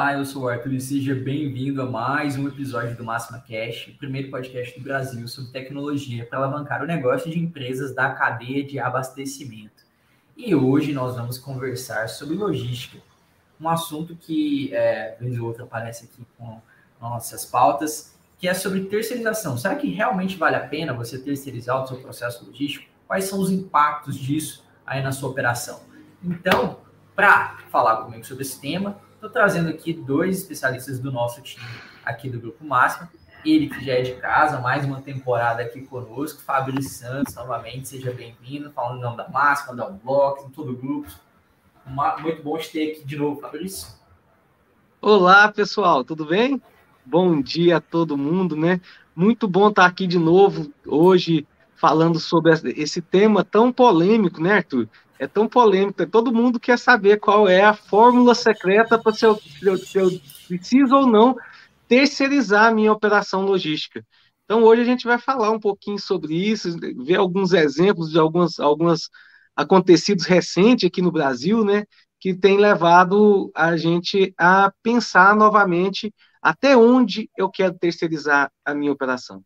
Olá, eu sou o Arthur e seja bem-vindo a mais um episódio do Máxima Cash, o primeiro podcast do Brasil sobre tecnologia para alavancar o negócio de empresas da cadeia de abastecimento. E hoje nós vamos conversar sobre logística, um assunto que, é, vez ou outra, aparece aqui com nossas pautas, que é sobre terceirização. Será que realmente vale a pena você terceirizar o seu processo logístico? Quais são os impactos disso aí na sua operação? Então, para falar comigo sobre esse tema, estou trazendo aqui dois especialistas do nosso time aqui do Grupo Máximo. Ele que já é de casa, mais uma temporada aqui conosco, Fabrício Santos, novamente, seja bem-vindo, falando em nome da Máxima, da Unblock, em todo o grupo. Uma, muito bom te ter aqui de novo, Fabrício. Olá, pessoal, tudo bem? Bom dia a todo mundo, né? Muito bom estar aqui de novo hoje falando sobre esse tema tão polêmico, né, Arthur? É tão polêmica, todo mundo quer saber qual é a fórmula secreta para se se eu preciso ou não terceirizar a minha operação logística. Então, hoje a gente vai falar um pouquinho sobre isso, ver alguns exemplos de alguns, alguns acontecidos recentes aqui no Brasil, né, que tem levado a gente a pensar novamente até onde eu quero terceirizar a minha operação.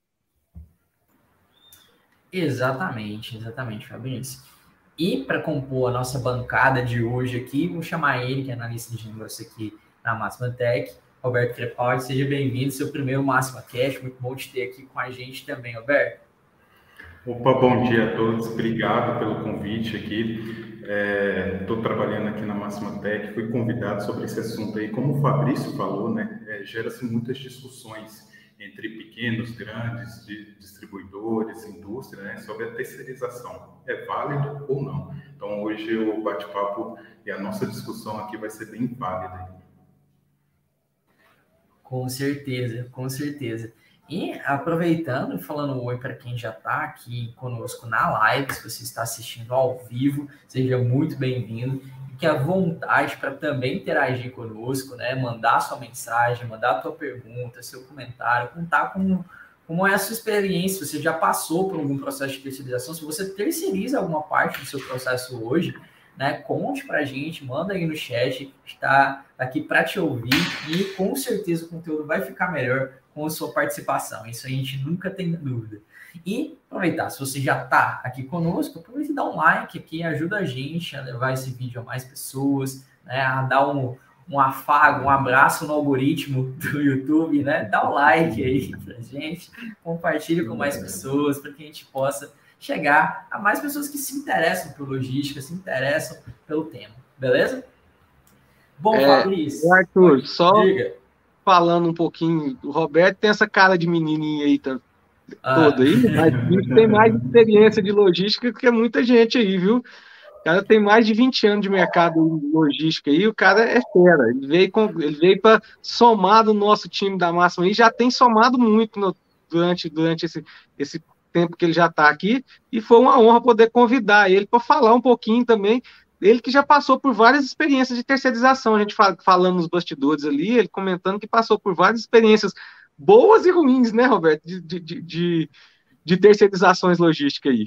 Exatamente, exatamente, Fabrício. E para compor a nossa bancada de hoje aqui, vou chamar ele, que é analista de negócio aqui na Máxima Tech, Roberto Crepaldi. Seja bem-vindo, seu primeiro Máxima Cash. Muito bom te ter aqui com a gente também, Roberto. Opa, bom dia a todos. Obrigado pelo convite aqui. Estou é, trabalhando aqui na Máxima Tech, fui convidado sobre esse assunto aí. Como o Fabrício falou, né, é, gera-se muitas discussões entre pequenos, grandes, distribuidores, indústria, né, sobre a terceirização. É válido ou não? Então, hoje o bate-papo e a nossa discussão aqui vai ser bem válida. Com certeza, com certeza. E aproveitando e falando oi para quem já está aqui conosco na live, se você está assistindo ao vivo, seja muito bem-vindo fique à vontade para também interagir conosco, né? Mandar sua mensagem, mandar sua pergunta, seu comentário, contar como, como é a sua experiência, você já passou por algum processo de terceirização, se você terceiriza alguma parte do seu processo hoje, né? Conte para a gente, manda aí no chat, está aqui para te ouvir e com certeza o conteúdo vai ficar melhor com a sua participação. Isso a gente nunca tem dúvida. E aproveitar, se você já está aqui conosco, aproveita e dá um like aqui, ajuda a gente a levar esse vídeo a mais pessoas, né? A dar um, um afago, um abraço no algoritmo do YouTube, né? Dá um like aí pra gente, compartilhe com mais pessoas, para que a gente possa chegar a mais pessoas que se interessam por logística, se interessam pelo tema, beleza? Bom, é, Fabrício. Arthur, só diga. falando um pouquinho, o Roberto tem essa cara de menininha aí, tá? Ah. todo aí, mas tem mais experiência de logística que muita gente aí, viu? O cara tem mais de 20 anos de mercado logística aí, o cara é fera. Ele veio, com, ele veio para somar do nosso time da máxima aí, já tem somado muito no, durante, durante esse, esse tempo que ele já está aqui, e foi uma honra poder convidar ele para falar um pouquinho também. Ele que já passou por várias experiências de terceirização, a gente fala, falando nos bastidores ali, ele comentando que passou por várias experiências boas e ruins, né, Roberto, de, de, de, de terceirizações logísticas aí.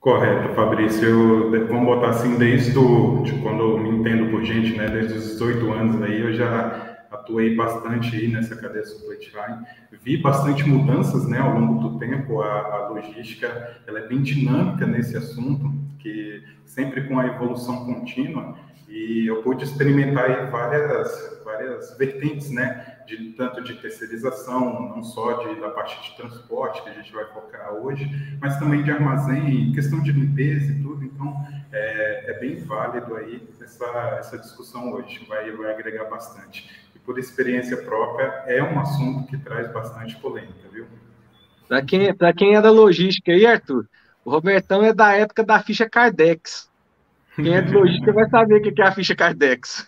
Correto, Fabrício. Eu, vamos botar assim, desde do, de quando eu me entendo por gente, né, desde os 18 anos aí, eu já atuei bastante aí nessa cadeia supply chain, vi bastante mudanças, né, ao longo do tempo, a, a logística, ela é bem dinâmica nesse assunto, que sempre com a evolução contínua, e eu pude experimentar aí várias, várias vertentes, né, de tanto de terceirização, não só de, da parte de transporte que a gente vai focar hoje, mas também de armazém, questão de limpeza e tudo. Então, é, é bem válido aí essa, essa discussão hoje, vai, vai agregar bastante. E por experiência própria, é um assunto que traz bastante polêmica, viu? Para quem, quem é da logística aí, Arthur, o Robertão é da época da ficha Cardex. Quem é de logística vai saber o que é a ficha Cardex.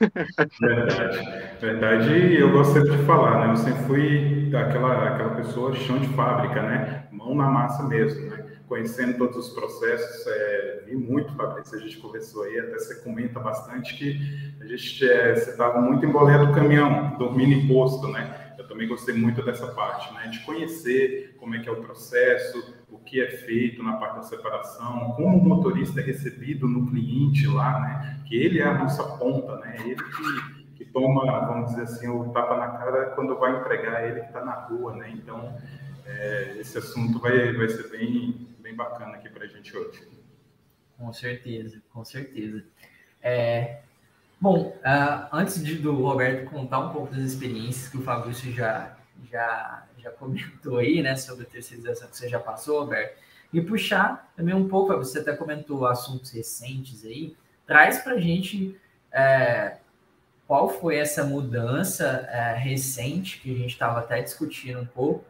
Verdade. Verdade, eu gosto sempre de falar, né? Eu sempre fui aquela, aquela pessoa chão de fábrica, né? Mão na massa mesmo, né? Conhecendo todos os processos, é, vi muito, Fabrício, a gente conversou aí, até você comenta bastante que a gente, é, você estava muito em boleia do caminhão, dormindo em posto, né? Eu também gostei muito dessa parte, né? De conhecer como é que é o processo, o que é feito na parte da separação, como o motorista é recebido no cliente lá, né? Que ele é a nossa ponta, né? Ele que toma, vamos dizer assim, o tapa na cara quando vai entregar ele que está na rua, né? Então, é, esse assunto vai, vai ser bem, bem bacana aqui para a gente hoje. Com certeza, com certeza. É, bom, uh, antes de, do Roberto contar um pouco das experiências que o Fabrício já, já, já comentou aí, né, sobre a terceirização que você já passou, Roberto, e puxar também um pouco, você até comentou assuntos recentes aí, traz para a gente é, qual foi essa mudança é, recente que a gente estava até discutindo um pouco,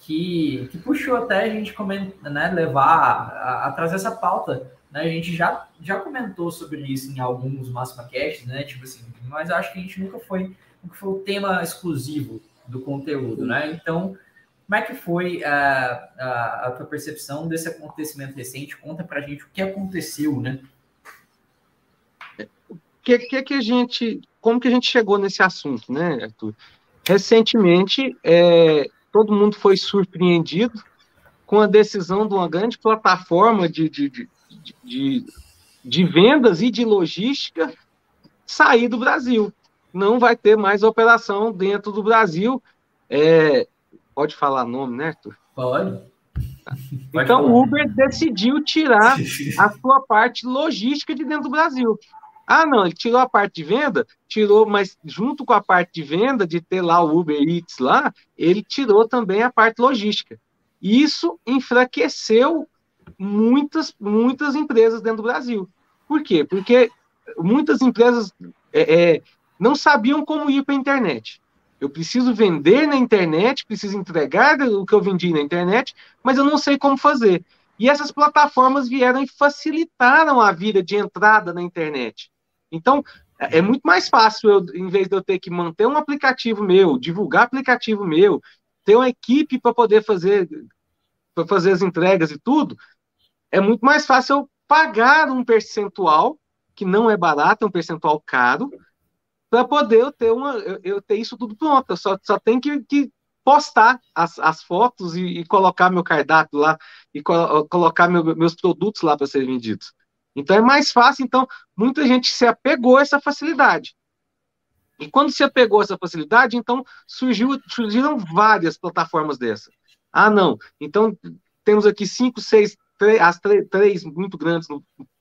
que, que puxou até a gente comentar, né, levar a, a, trazer essa pauta. Né? A gente já, já comentou sobre isso em alguns Máxima Casts, né? Tipo assim, mas acho que a gente nunca foi, nunca foi o tema exclusivo do conteúdo, né? Então, como é que foi a, a, a tua percepção desse acontecimento recente? Conta pra gente o que aconteceu, né? O que, que, que a gente. Como que a gente chegou nesse assunto, né, Arthur? Recentemente, é, todo mundo foi surpreendido com a decisão de uma grande plataforma de, de, de, de, de vendas e de logística sair do Brasil. Não vai ter mais operação dentro do Brasil. É, pode falar nome, né, Arthur? Pode. Então, o Uber decidiu tirar a sua parte logística de dentro do Brasil. Ah, não, ele tirou a parte de venda, tirou, mas junto com a parte de venda, de ter lá o Uber Eats lá, ele tirou também a parte logística. Isso enfraqueceu muitas, muitas empresas dentro do Brasil. Por quê? Porque muitas empresas é, é, não sabiam como ir para a internet. Eu preciso vender na internet, preciso entregar o que eu vendi na internet, mas eu não sei como fazer. E essas plataformas vieram e facilitaram a vida de entrada na internet. Então, é, muito mais fácil, eu, em vez de eu ter que manter um aplicativo meu, divulgar aplicativo meu, ter uma equipe para poder fazer para fazer as entregas e tudo, é muito mais fácil eu pagar um percentual que não é barato, é um percentual caro, para poder eu ter uma eu, eu, ter isso tudo pronto. Eu só, só tenho que, que postar as, as fotos e, e, colocar meu cardápio lá e co colocar meu, meus produtos lá para serem vendidos. Então é mais fácil, então muita gente se apegou a essa facilidade. E quando se apegou a essa facilidade, então surgiu, surgiram várias plataformas dessa. Ah, não. Então temos aqui cinco, seis, três, as três muito grandes,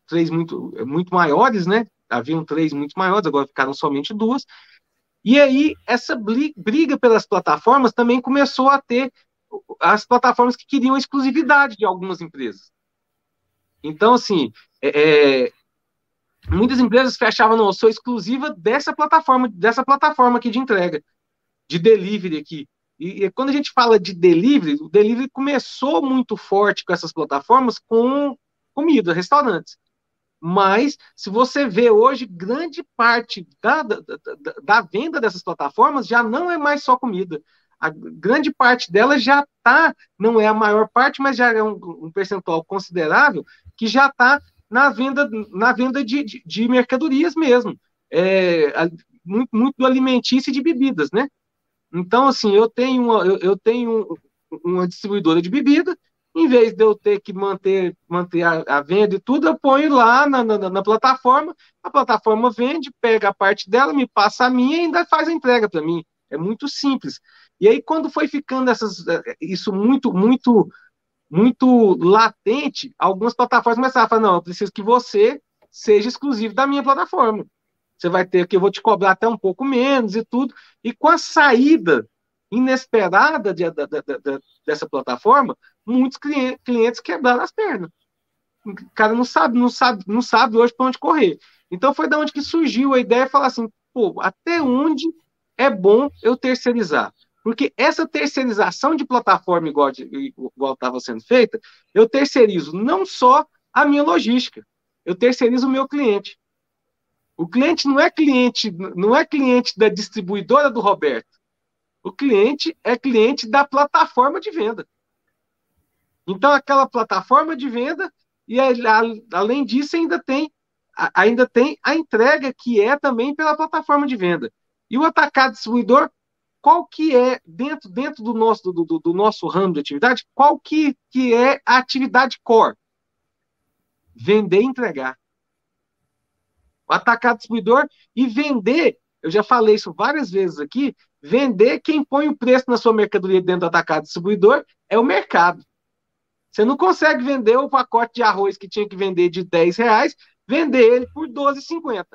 três muito, muito maiores, né? Haviam três muito maiores, agora ficaram somente duas. E aí, essa briga pelas plataformas também começou a ter as plataformas que queriam a exclusividade de algumas empresas. Então, assim, é, é, muitas empresas fechavam, não, eu sou exclusiva dessa plataforma, dessa plataforma aqui de entrega, de delivery aqui. E, e, quando a gente fala de delivery, o delivery começou muito forte com essas plataformas com comida, restaurantes. Mas, se você vê hoje, grande parte da, da, da, da venda dessas plataformas já não é mais só comida. A grande parte dela já está, não é a maior parte, mas já é um, um percentual considerável, que já está na venda, na venda de, de, de mercadorias mesmo. É, muito, muito do alimentício e de bebidas, né? Então, assim, eu tenho uma, eu, eu tenho uma distribuidora de bebida, em vez de eu ter que manter, manter a, a venda e tudo, eu ponho lá na, na, na, plataforma, a plataforma vende, pega a parte dela, me passa a minha e ainda faz a entrega para mim. É muito simples. E aí, quando foi ficando essas, isso muito, muito muito latente, algumas plataformas começaram a falar, não, eu preciso que você seja exclusivo da minha plataforma. Você vai ter que eu vou te cobrar até um pouco menos e tudo. E com a saída inesperada de, de, de, dessa plataforma, muitos clientes, quebraram as pernas. O cara não sabe, não sabe, não sabe hoje para onde correr. Então foi da onde que surgiu a ideia de falar assim, pô, até onde é bom eu terceirizar? Porque essa terceirização de plataforma, igual estava sendo feita, eu terceirizo não só a minha logística, eu terceirizo o meu cliente. O cliente não é cliente, não é cliente da distribuidora do Roberto. O cliente é cliente da plataforma de venda. Então, aquela plataforma de venda, e além disso, ainda tem, ainda tem a entrega, que é também pela plataforma de venda. E o atacado distribuidor qual que é, dentro, dentro do, nosso, do, do, do nosso ramo de atividade, qual que, que é a atividade core? Vender e entregar. Atacar distribuidor e vender eu já falei isso várias vezes aqui, vender quem põe o preço na sua mercadoria dentro do atacado distribuidor é o mercado. Você não consegue vender o pacote de arroz que tinha que vender de 10 reais, vender ele por 12,50.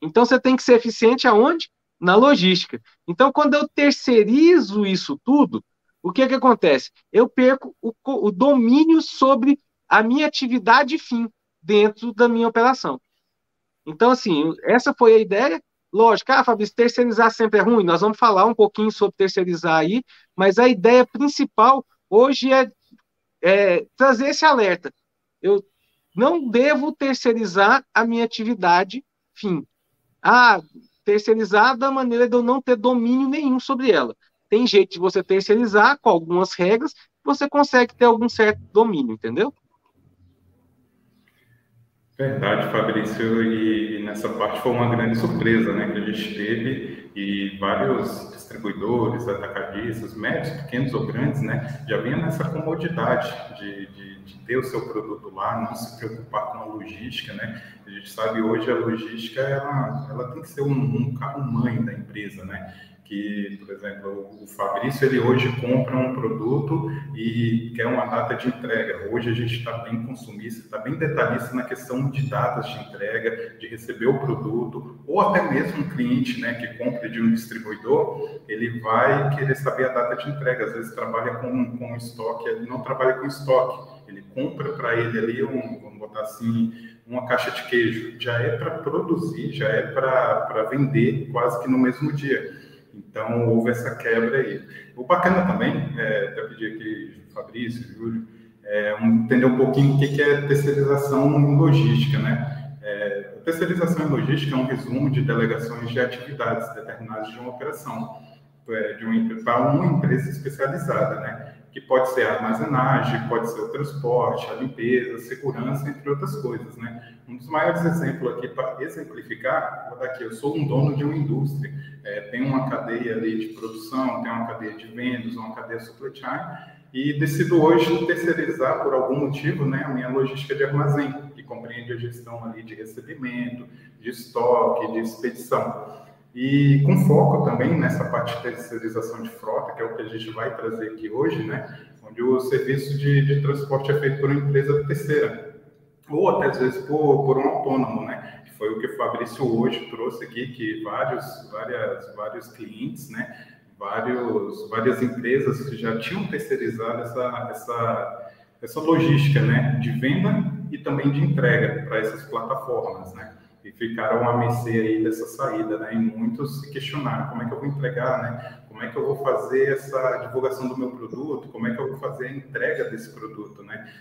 Então você tem que ser eficiente aonde? Na logística. Então, quando eu terceirizo isso tudo, o que, que acontece? Eu perco o, o domínio sobre a minha atividade fim dentro da minha operação. Então, assim, essa foi a ideia. Lógico, ah, Fabrício, terceirizar sempre é ruim. Nós vamos falar um pouquinho sobre terceirizar aí, mas a ideia principal hoje é, é trazer esse alerta. Eu não devo terceirizar a minha atividade fim. Ah, terceirizar da maneira de eu não ter domínio nenhum sobre ela. Tem jeito de você terceirizar com algumas regras, você consegue ter algum certo domínio, entendeu? Verdade, Fabrício, e, nessa parte foi uma grande surpresa, né, que a gente teve e vários distribuidores, atacadistas, médios, pequenos ou grandes, né, já vinham nessa comodidade de, de, de, ter o seu produto lá, não se preocupar com a logística, né, a gente sabe hoje a logística, ela, ela tem que ser um, um carro-mãe da empresa, né, que, por exemplo, o Fabrício ele hoje compra um produto e quer uma data de entrega. Hoje a gente está bem consumista, está bem detalhista na questão de datas de entrega, de receber o produto, ou até mesmo um cliente, né, que compra de um distribuidor, ele vai querer saber a data de entrega. Às vezes trabalha com, com estoque, ele não trabalha com estoque, ele compra para ele ali um, vamos botar assim, uma caixa de queijo, já é para produzir, já é para vender quase que no mesmo dia. Então, houve essa quebra aí. O bacana também, é, até pedir aqui, Fabrício, Júlio, é, um, entender um pouquinho o que é terceirização em logística, né? É, a terceirização em logística é um resumo de delegações de atividades determinadas de uma operação, é, de para uma empresa especializada, né? Que pode ser a armazenagem, pode ser o transporte, a limpeza, a segurança, entre outras coisas, né? Um dos maiores exemplos aqui para exemplificar, vou dar aqui, eu sou um dono de uma indústria, é, tem uma cadeia ali de produção, tem uma cadeia de vendas, uma cadeia supply chain, e decido hoje terceirizar por algum motivo, né, a minha logística de armazém, que compreende a gestão ali de recebimento, de estoque, de expedição. E com foco também nessa parte de terceirização de frota, que é o que a gente vai trazer aqui hoje, né? Onde o serviço de, de transporte é feito por uma empresa terceira, ou até às vezes por, por um autônomo, né? Que foi o que o Fabrício hoje trouxe aqui, que vários, várias, vários clientes, né? Vários, várias empresas que já tinham terceirizado essa, essa, essa logística, né? De venda e também de entrega para essas plataformas, né? E ficaram à mercê aí dessa saída, né? E muitos se questionaram como é que eu vou entregar, né? Como é que eu vou fazer essa divulgação do meu produto? Como é que eu vou fazer a entrega desse produto, né?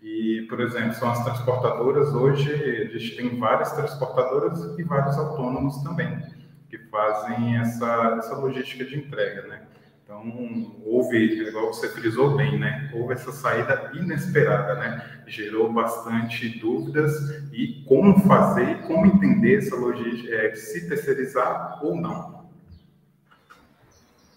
E, por exemplo, são as transportadoras hoje, a gente tem várias transportadoras e vários autônomos também que fazem essa, essa logística de entrega, né? Então, houve, igual você frisou bem, né? Houve essa saída inesperada, né? Gerou bastante dúvidas e como fazer, como entender essa logística, é, se terceirizar ou não.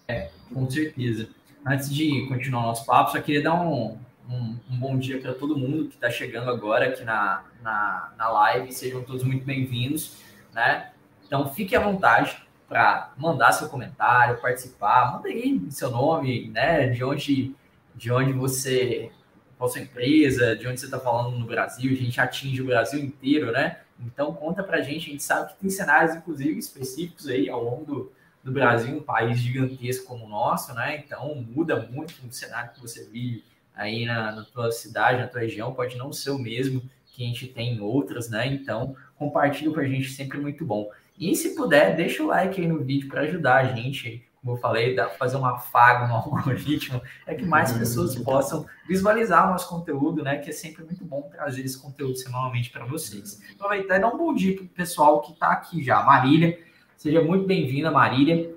É, com certeza. Antes de continuar o nosso papo, só queria dar um, um, um bom dia para todo mundo que está chegando agora aqui na, na, na live. Sejam todos muito bem-vindos, né? Então, fique à vontade para mandar seu comentário, participar, manda aí seu nome, né? De onde, de onde você, qual sua empresa, de onde você está falando no Brasil, a gente atinge o Brasil inteiro, né? Então conta para a gente, a gente sabe que tem cenários, inclusive, específicos aí ao longo do, do Brasil, um país gigantesco como o nosso, né? Então muda muito o cenário que você vive aí na, na tua cidade, na tua região, pode não ser o mesmo que a gente tem em outras, né? Então compartilha com a gente, sempre muito bom. E se puder, deixa o like aí no vídeo para ajudar a gente, como eu falei, dá fazer um afago no algoritmo, é que mais pessoas possam visualizar o nosso conteúdo, né? Que é sempre muito bom trazer esse conteúdo semanalmente para vocês. Aproveitar e dar um bom dia para o pessoal que está aqui já. Marília, seja muito bem-vinda, Marília.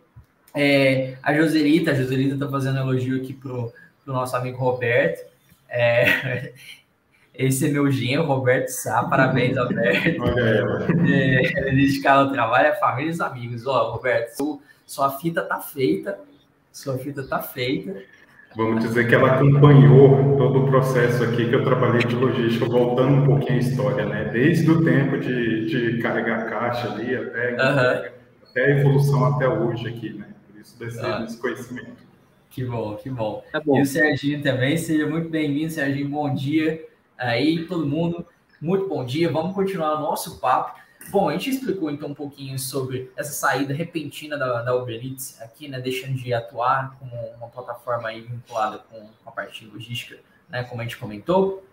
É, a Joselita, a Joselita está fazendo elogio aqui pro, pro nosso amigo Roberto. É, Esse é meu genro, Roberto Sá. Parabéns, Roberto. É, ele dedicado ao trabalho, a família e os amigos. Ó, Roberto, sua fita tá feita. Sua fita tá feita. vamos dizer que ela acompanhou todo o processo aqui que eu trabalhei de logística, voltando um pouquinho a história, né? Desde o tempo de, de carregar caixa ali até, uhum. até a evolução até hoje aqui, né? Por isso desse, ah. desse conhecimento. Que bom, que bom. Tá bom. E o Serginho também, seja muito bem-vindo, Serginho, bom dia aí, todo mundo. Muito bom dia, vamos continuar o nosso papo. Bom, a gente explicou então um pouquinho sobre essa saída repentina da, da Uber Eats aqui, né, deixando de atuar como uma plataforma aí vinculada com a parte de logística, né, como a gente comentou.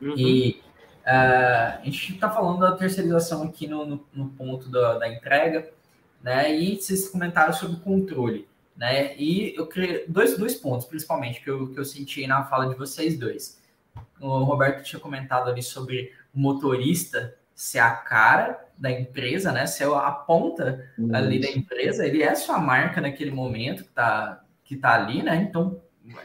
Uhum. E uh, a gente está falando da terceirização aqui no, no, no ponto da, da, entrega, né, e vocês comentaram sobre controle, né, e eu criei dois, dois pontos, principalmente, que eu, que eu senti na fala de vocês dois. O Roberto tinha comentado ali sobre o motorista ser a cara da empresa, né? Ser a ponta Isso. ali da empresa, ele é sua marca naquele momento que tá, que tá ali, né? Então,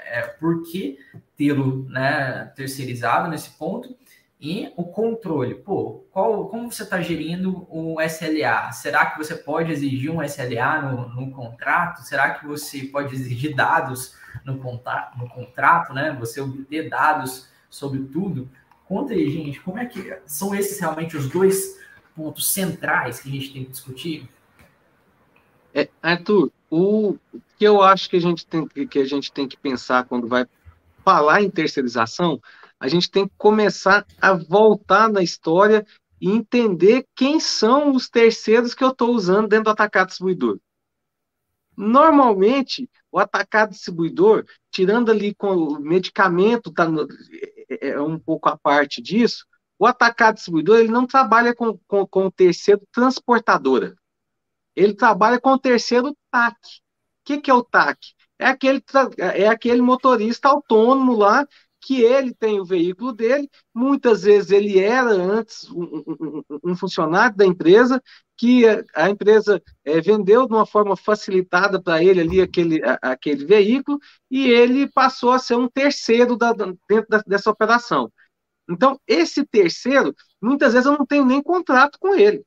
é, por que tê-lo né, terceirizado nesse ponto? E o controle, pô, qual, como você está gerindo o SLA? Será que você pode exigir um SLA no, no contrato? Será que você pode exigir dados no, contato, no contrato, né? Você obter dados sobre tudo? Conta aí, gente, como é que são esses realmente os dois pontos centrais que a gente tem que discutir? É, Arthur, o que eu acho que a gente tem que a gente tem que pensar quando vai falar em terceirização, a gente tem que começar a voltar na história e entender quem são os terceiros que eu estou usando dentro do atacado distribuidor. Normalmente, o atacado distribuidor, tirando ali com o medicamento, tá no, é, é um pouco a parte disso, o atacado distribuidor ele não trabalha com, com, com o terceiro transportadora. Ele trabalha com o terceiro TAC. O que, que é o TAC? É aquele, é aquele motorista autônomo lá que ele tem o veículo dele, muitas vezes ele era antes um, um, um funcionário da empresa, que a, empresa é, vendeu de uma forma facilitada para ele ali aquele, a, aquele veículo, e ele passou a ser um terceiro da, dentro da, dessa operação. Então, esse terceiro, muitas vezes eu não tenho nem contrato com ele.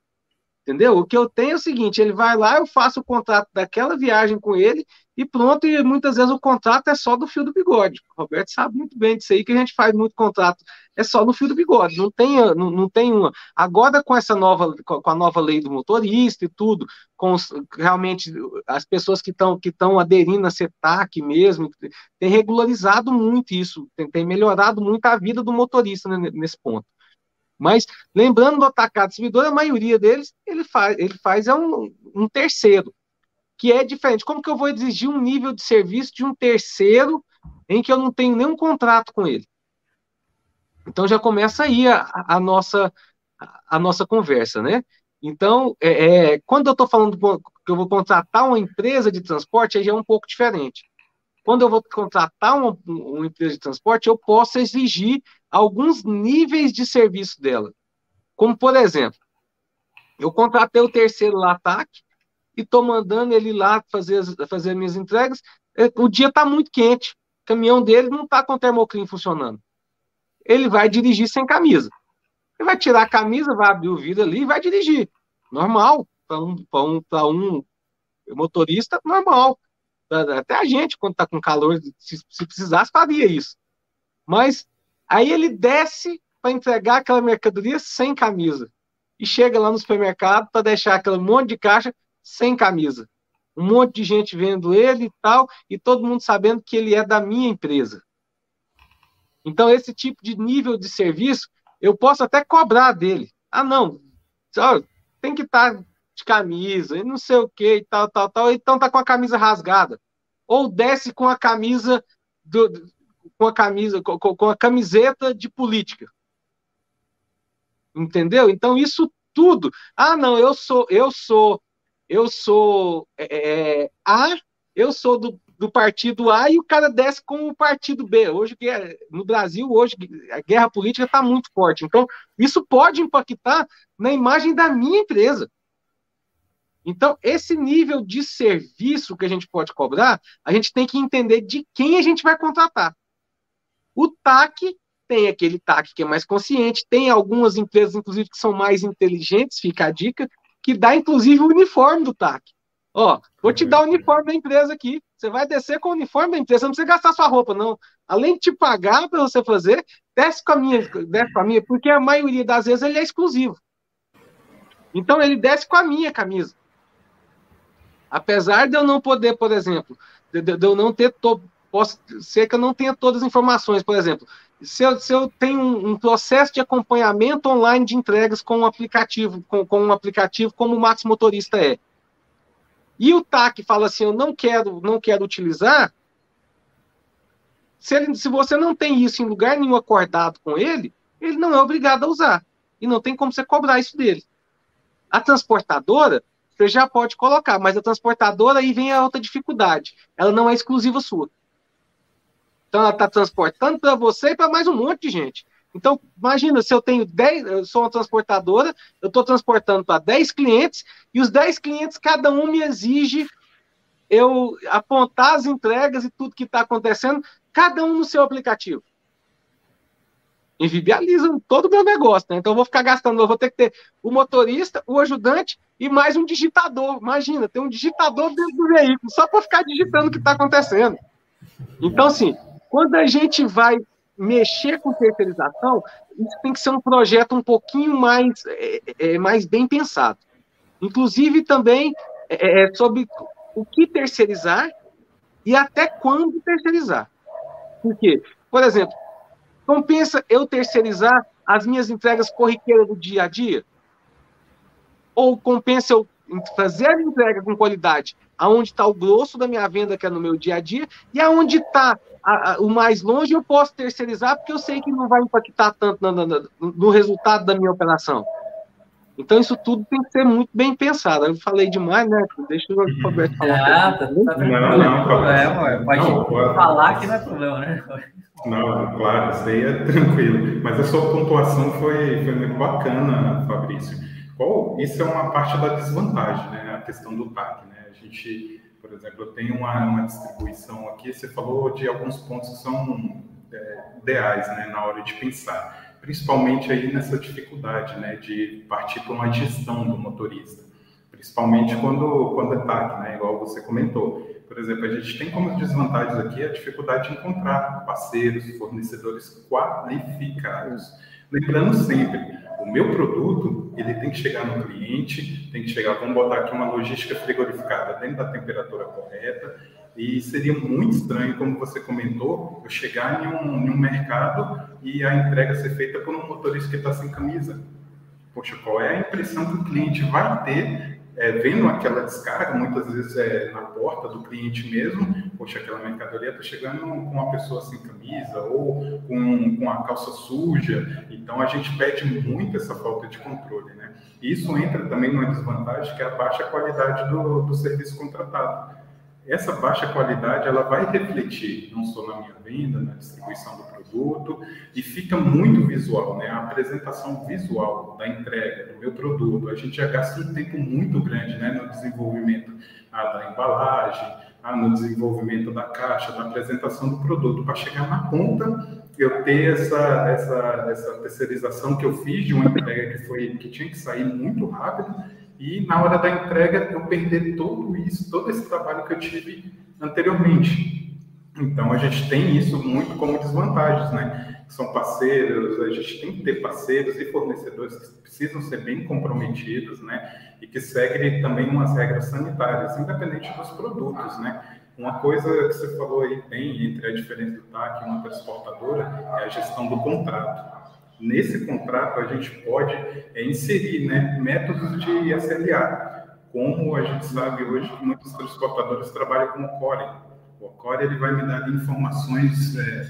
Entendeu? O que eu tenho é o seguinte: ele vai lá, eu faço o contrato daquela viagem com ele e pronto. E muitas vezes o contrato é só do fio do bigode. O Roberto sabe muito bem disso aí, que a gente faz muito contrato, é só no fio do bigode, não tem, não, não tem uma. Agora, com essa nova, com a nova lei do motorista e tudo, com os, realmente as pessoas que estão que aderindo a CETAC mesmo, tem regularizado muito isso, tem, tem melhorado muito a vida do motorista nesse ponto. Mas, lembrando do atacado servidor, a maioria deles, ele faz, ele faz é um, um terceiro, que é diferente. Como que eu vou exigir um nível de serviço de um terceiro em que eu não tenho nenhum contrato com ele? Então, já começa aí a, a nossa, a, nossa conversa, né? Então, é, é, quando eu estou falando que eu vou contratar uma empresa de transporte, aí já é um pouco diferente. Quando eu vou contratar uma, uma empresa de transporte, eu posso exigir alguns níveis de serviço dela. Como, por exemplo, eu contratei o terceiro lá, TAC, e estou mandando ele lá fazer, fazer minhas entregas. É, o dia está muito quente, o caminhão dele não está com o termoclin funcionando. Ele vai dirigir sem camisa. Ele vai tirar a camisa, vai abrir o vidro ali e vai dirigir. Normal, para um, um, um motorista, normal. Até a gente, quando está com calor, se, se precisasse, faria isso. Mas aí ele desce para entregar aquela mercadoria sem camisa. E chega lá no supermercado para deixar aquele monte de caixa sem camisa. Um monte de gente vendo ele e tal, e todo mundo sabendo que ele é da minha empresa. Então, esse tipo de nível de serviço, eu posso até cobrar dele. Ah, não, tem que estar tá de camisa, e não sei o que, e tal, tal, tal, então tá com a camisa rasgada. Ou desce com a camisa do, com a camisa, com, com a camiseta de política. Entendeu? Então isso tudo. Ah, não, eu sou, eu sou, eu sou é, é A, eu sou do, do partido A e o cara desce com o partido B. Hoje, no Brasil, hoje, a guerra política está muito forte. Então, isso pode impactar na imagem da minha empresa. Então, esse nível de serviço que a gente pode cobrar, a gente tem que entender de quem a gente vai contratar. O TAC tem aquele TAC que é mais consciente, tem algumas empresas, inclusive, que são mais inteligentes, fica a dica, que dá, inclusive, o uniforme do TAC. Ó, vou te dar o uniforme da empresa aqui. Você vai descer com o uniforme da empresa, você não precisa gastar sua roupa, não. Além de te pagar para você fazer, desce com a minha, desce com a minha, porque a maioria das vezes ele é exclusivo. Então ele desce com a minha camisa. Apesar de eu não poder, por exemplo, de, de eu não ter, to, posso ser que eu não tenha todas as informações, por exemplo, se eu, se eu tenho um, um, processo de acompanhamento online de entregas com um aplicativo, com, com um aplicativo como o Max Motorista é, e o TAC fala assim, eu não quero, não quero utilizar, se, ele, se você não tem isso em lugar nenhum acordado com ele, ele não é obrigado a usar. E não tem como você cobrar isso dele. A transportadora, você já pode colocar, mas a transportadora aí vem a outra dificuldade. Ela não é exclusiva sua. Então ela está transportando para você e para mais um monte de gente. Então, imagina, se eu tenho 10, eu sou uma transportadora, eu estou transportando para 10 clientes, e os 10 clientes, cada um me exige eu apontar as entregas e tudo que está acontecendo, cada um no seu aplicativo. Invibializam todo o meu negócio, né? Então eu vou ficar gastando, eu vou ter que ter o motorista, o ajudante e mais um digitador. Imagina, tem um digitador dentro do veículo, só para ficar digitando o que está acontecendo. Então, assim, quando a gente vai mexer com terceirização, isso tem que ser um projeto um pouquinho mais, é, é, mais bem pensado. Inclusive também é, é, sobre o que terceirizar e até quando terceirizar. Por quê? Por exemplo, compensa eu terceirizar as minhas entregas corriqueiras do dia a dia? Ou compensa eu fazer a entrega com qualidade aonde está o grosso da minha venda, que é no meu dia a dia, e aonde está o mais longe, eu posso terceirizar, porque eu sei que não vai impactar tanto no, no, no, resultado da minha operação. Então, isso tudo tem que ser muito bem pensado. Eu falei demais, né? Deixa o Roberto falar. Ah, tá, tá não, não, não, problema. Pode não, falar que não é problema, né? Não, claro, isso aí é tranquilo. Mas a sua pontuação foi, foi muito bacana, Fabrício. Qual, isso é uma parte da desvantagem, né? A questão do TAC, né? Gente, por exemplo, eu tenho uma, uma distribuição aqui, você falou de alguns pontos que são é, ideais né, na hora de pensar, principalmente aí nessa dificuldade né, de partir para uma gestão do motorista, principalmente quando, quando é TAC, né, igual você comentou. Por exemplo, a gente tem como desvantagens aqui a dificuldade de encontrar parceiros, fornecedores qualificados. Lembrando sempre, o meu produto ele tem que chegar no cliente, tem que chegar, vamos botar aqui uma logística frigorificada dentro da temperatura correta, e seria muito estranho, como você comentou, eu chegar em um, em um mercado e a entrega ser feita por um motorista que está sem camisa. Poxa, qual é a impressão que o cliente vai ter é, vendo aquela descarga, muitas vezes é na porta do cliente mesmo, poxa, aquela mercadoria está chegando com uma pessoa sem camisa ou com, com a calça suja, então a gente pede muito essa falta de controle, né? Isso entra também numa desvantagem que é a baixa qualidade do, do serviço contratado essa baixa qualidade ela vai refletir não só na minha venda, na distribuição do produto, e fica muito visual, né? A apresentação visual da entrega do meu produto. A gente já gasta um tempo muito grande, né, no desenvolvimento ah, da embalagem, ah, no desenvolvimento da caixa, da apresentação do produto, para chegar na ponta eu ter essa, essa, essa terceirização que eu fiz de uma entrega que foi que tinha que sair muito rápido e na hora da entrega eu perder tudo isso, todo esse trabalho que eu tive anteriormente. Então a gente tem isso muito como desvantagens, né? São parceiros, a gente tem que ter parceiros e fornecedores precisam ser bem comprometidos, né? E que seguem também umas regras sanitárias, independente dos produtos, né? Uma coisa que você falou aí bem entre a diferença do TAC e uma transportadora é a gestão do contrato. Nesse contrato, a gente pode é, inserir né, métodos de SLA, como a gente sabe hoje que muitos transportadores trabalham com o Core. O Core ele vai me dar informações, é,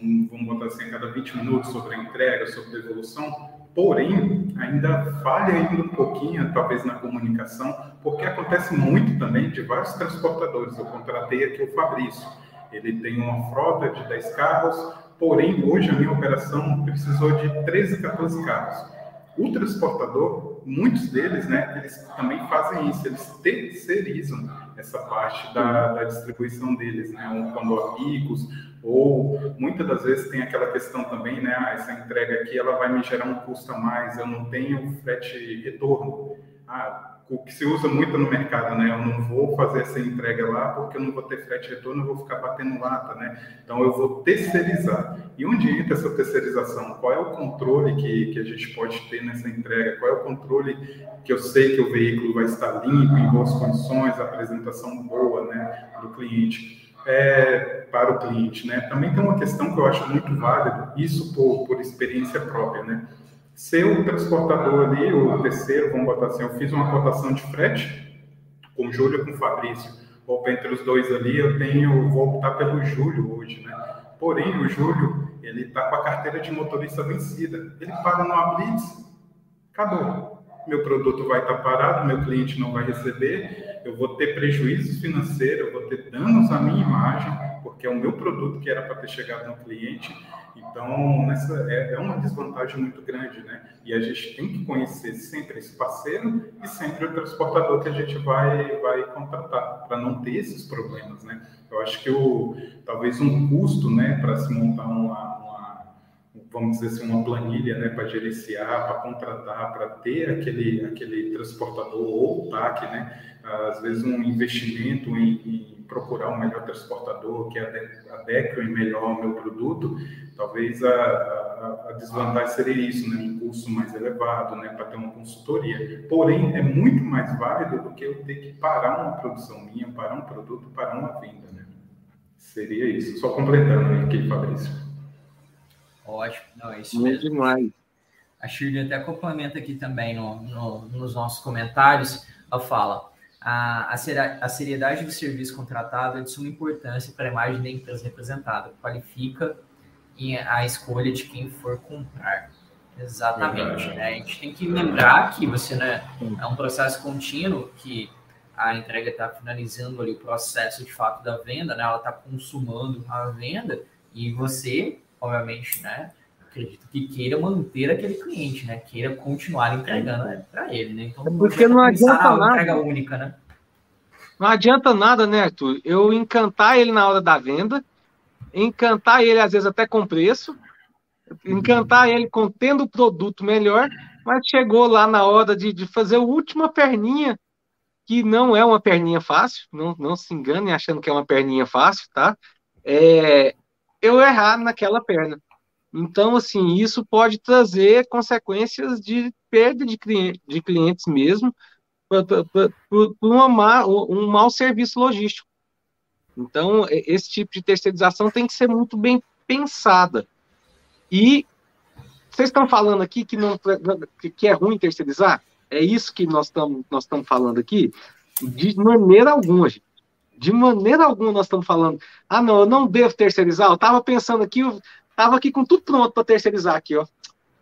vamos botar assim, a cada 20 minutos sobre a entrega, sobre a devolução, porém, ainda falha ainda um pouquinho, talvez, na comunicação, porque acontece muito também de vários transportadores. Eu contratei aqui o Fabrício, ele tem uma frota de 10 carros, Porém, hoje a minha operação precisou de 13, 14 carros. O transportador, muitos deles, né, eles também fazem isso, eles terceirizam essa parte da, da distribuição deles, né, quando há picos, ou muitas das vezes tem aquela questão também, né, ah, essa entrega aqui ela vai me gerar um custo a mais, eu não tenho frete retorno. Ah, o que se usa muito no mercado, né? Eu não vou fazer essa entrega lá porque eu não vou ter frete retorno, eu vou ficar batendo lata, né? Então eu vou terceirizar. E onde entra essa terceirização? Qual é o controle que, que a gente pode ter nessa entrega? Qual é o controle que eu sei que o veículo vai estar limpo, em boas condições, apresentação boa, né, do cliente? É, para o cliente, né? Também tem uma questão que eu acho muito válida, isso por, por experiência própria, né? ser o transportador ali, o terceiro, vamos botar assim, eu fiz uma cotação de frete com Júlio com Fabrício. Ou entre os dois ali, eu tenho, vou optar pelo Júlio hoje, né? Porém, o Júlio, ele está com a carteira de motorista vencida. Ele para no Blitz, acabou. Meu produto vai estar tá parado, meu cliente não vai receber, eu vou ter prejuízos financeiros, eu vou ter danos à minha imagem, porque é o meu produto que era para ter chegado no cliente então, nessa, é, é, uma desvantagem muito grande, né? E a gente tem que conhecer sempre esse parceiro e sempre o transportador que a gente vai, vai contratar, para não ter esses problemas, né? Eu acho que o, talvez um custo, né, para se montar uma, vamos dizer assim, uma planilha, né, para gerenciar, para contratar, para ter aquele, aquele transportador ou TAC, né? Às vezes um investimento em, em procurar um melhor transportador que adeque melhor ao meu produto, Talvez a, a, a, desvantagem seria isso, né? um custo mais elevado né? para ter uma consultoria. Porém, é muito mais válido do que eu ter que parar uma produção minha, parar um produto, parar uma venda. Né? Seria isso. Só completando aqui, Fabrício. Ótimo. Não, é isso muito mesmo. demais. A Shirley até complementa aqui também no, no, nos nossos comentários. Ela fala: a, a seriedade do serviço contratado é de suma importância para a imagem da empresa representada. Qualifica a escolha de quem for comprar. Exatamente, né? A gente tem que lembrar que você né, é um processo contínuo que a entrega está finalizando ali o processo de fato da venda, né? Ela está consumando a venda e você, obviamente, né? Acredito que queira manter aquele cliente, né? Queira continuar entregando né, para ele, né? Então, é porque não adianta nada. Entrega única, né? Não adianta nada, né, Arthur? Eu encantar ele na hora da venda encantar ele, às vezes, até com preço, encantar ele com tendo o produto melhor, mas chegou lá na hora de, de fazer a última perninha, que não é uma perninha fácil, não, não se engane achando que é uma perninha fácil, tá? É, eu errar naquela perna. Então, assim, isso pode trazer consequências de perda de, cliente, de clientes mesmo, por, um mau serviço logístico. Então, esse tipo de terceirização tem que ser muito bem pensada. E vocês estão falando aqui que, não, que é ruim terceirizar? É isso que nós estamos nós falando aqui? De maneira alguma, gente. De maneira alguma nós estamos falando. Ah, não, eu não devo terceirizar. Eu estava pensando aqui, eu estava aqui com tudo pronto para terceirizar aqui, ó.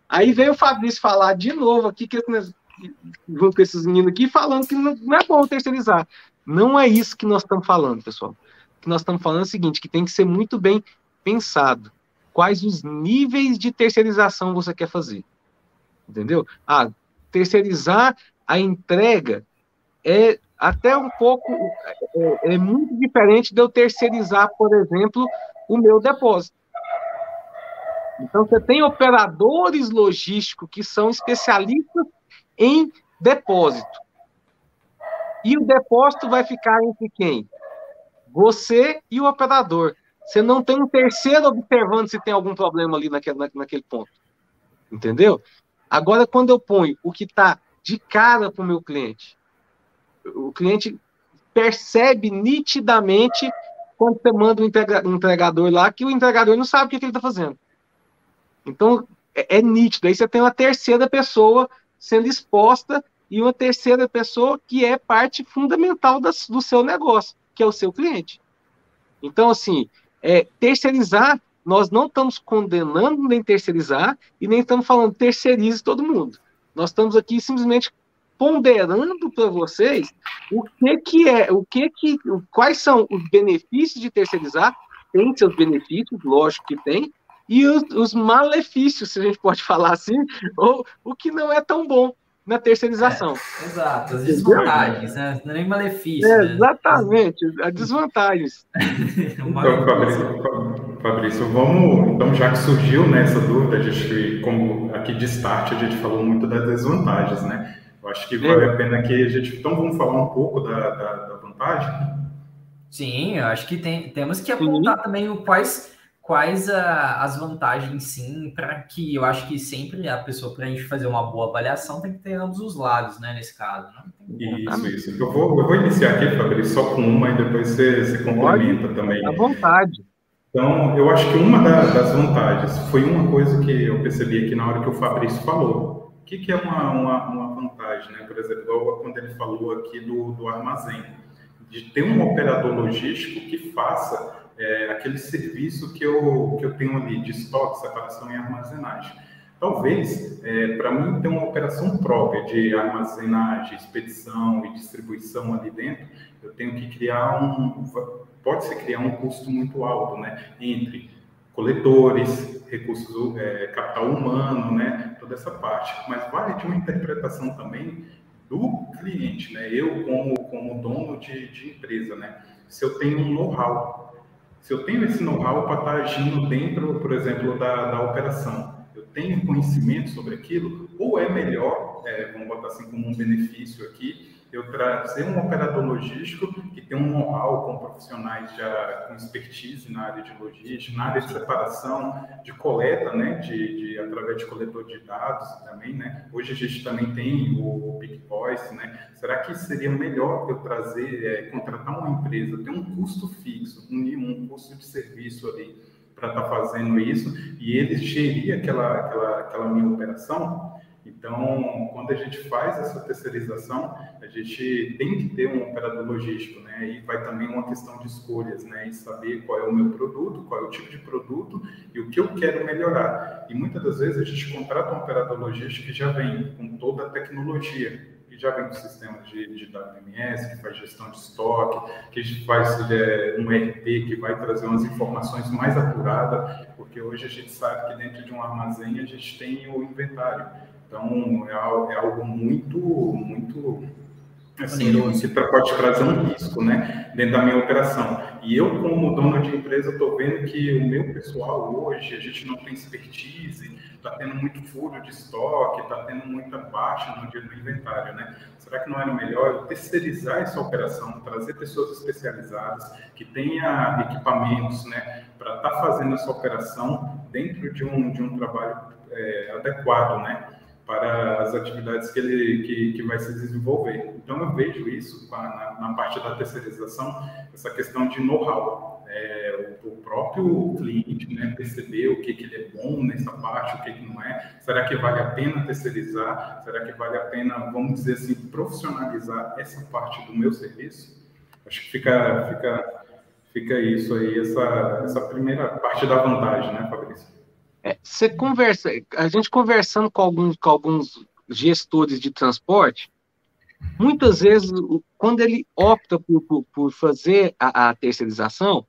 Aí veio o Fabrício falar de novo aqui, que junto com esses meninos aqui, falando que não, é bom terceirizar. Não é isso que nós estamos falando, pessoal que nós estamos falando é o seguinte, que tem que ser muito bem pensado. Quais os níveis de terceirização você quer fazer? Entendeu? Ah, terceirizar a entrega é até um pouco é, é muito diferente de eu terceirizar, por exemplo, o meu depósito. Então você tem operadores logísticos que são especialistas em depósito. E o depósito vai ficar entre quem? Você e o operador. Você não tem um terceiro observando se tem algum problema ali naquele, naquele ponto. Entendeu? Agora, quando eu ponho o que está de cara para o meu cliente, o cliente percebe nitidamente quando você manda um entregador lá que o entregador não sabe o que, ele está fazendo. Então, é, é, nítido. Aí você tem uma terceira pessoa sendo exposta e uma terceira pessoa que é parte fundamental das, do seu negócio que é o seu cliente. Então, assim, é, terceirizar, nós não estamos condenando nem terceirizar e nem estamos falando terceirize todo mundo. Nós estamos aqui simplesmente ponderando para vocês o que que é, o que que, quais são os benefícios de terceirizar. Tem seus benefícios, lógico que tem, e os, os malefícios, se a gente pode falar assim, ou o que não é tão bom na terceirização. É, exato, as desvantagens, né? Não é nem malefício. É, né? Exatamente, as desvantagens. então, Fabrício, Fabrício, vamos, então, já que surgiu né, essa dúvida, a gente, como aqui de start, a gente falou muito das desvantagens, né? Eu acho que vale a pena que a gente. Então, vamos falar um pouco da, da, da vantagem? Sim, eu acho que tem, temos que apontar Sim. também quais, quais a, as vantagens, sim, para que eu acho que sempre a pessoa, para a gente fazer uma boa avaliação, tem que ter ambos os lados, né, nesse caso. Né? Isso, isso. Eu vou, eu vou iniciar aqui, Fabrício, só com uma e depois você, você complementa Pode, também. À vontade. Então, eu acho que uma das vantagens foi uma coisa que eu percebi aqui na hora que o Fabrício falou. Que, que é uma, uma, uma, vantagem, né? Por exemplo, quando ele falou aqui do, do armazém, de ter um operador logístico que faça é, aquele serviço que eu, que eu tenho ali de estoque, separação e armazenagem. Talvez, é, para mim, ter uma operação própria de armazenagem, expedição e distribuição ali dentro, eu tenho que criar um, pode-se criar um custo muito alto, né? Entre coletores, recursos, é, capital humano, né? Toda essa parte. Mas vale de uma interpretação também do cliente, né? Eu como, como dono de, de empresa, né? Se eu tenho um know-how, se eu tenho esse know-how para estar agindo dentro, por exemplo, da, da operação, eu tenho conhecimento sobre aquilo, ou é melhor, é, vamos botar assim como um benefício aqui, eu trazer um operador logístico que tem um know-how com profissionais já com expertise na área de logística, na área de separação, de coleta, né, de, de através de coletor de dados também, né. Hoje a gente também tem o Big Voice, né. Será que seria melhor eu trazer, é, contratar uma empresa, ter um custo fixo, um, um custo de serviço ali para estar tá fazendo isso e eles gerir aquela, aquela, aquela minha operação? Então, quando a gente faz essa terceirização, a gente tem que ter um operador logístico, né? E vai também uma questão de escolhas, né? E saber qual é o meu produto, qual é o tipo de produto e o que eu quero melhorar. E muitas das vezes a gente contrata um operador logístico que já vem com toda a tecnologia, que já vem com sistemas de, de WMS, que faz gestão de estoque, que faz é, um ERP que vai trazer umas informações mais apuradas, porque hoje a gente sabe que dentro de um armazém a gente tem o inventário. Então, é, é algo muito, muito assim, que pode trazer um risco, né, dentro da minha operação. E eu, como dono de empresa, estou vendo que o meu pessoal hoje, a gente não tem expertise, está tendo muito furo de estoque, está tendo muita baixa no dia do inventário, né? Será que não era melhor eu terceirizar essa operação, trazer pessoas especializadas que tenha equipamentos, né, para estar tá fazendo essa operação dentro de um, de um trabalho é, adequado, né? Para as atividades que ele que, que vai se desenvolver. Então eu vejo isso na, na parte da terceirização, essa questão de know-how. É, o, o, próprio cliente né, perceber o que, que ele é bom nessa parte, o que, que não é. Será que vale a pena terceirizar? Será que vale a pena, vamos dizer assim, profissionalizar essa parte do meu serviço? Acho que fica, fica, fica isso aí, essa, essa primeira parte da vantagem, né, Fabrício? É, você conversa, a gente conversando com alguns, com alguns gestores de transporte, muitas vezes, quando ele opta por, por, por fazer a, a, terceirização,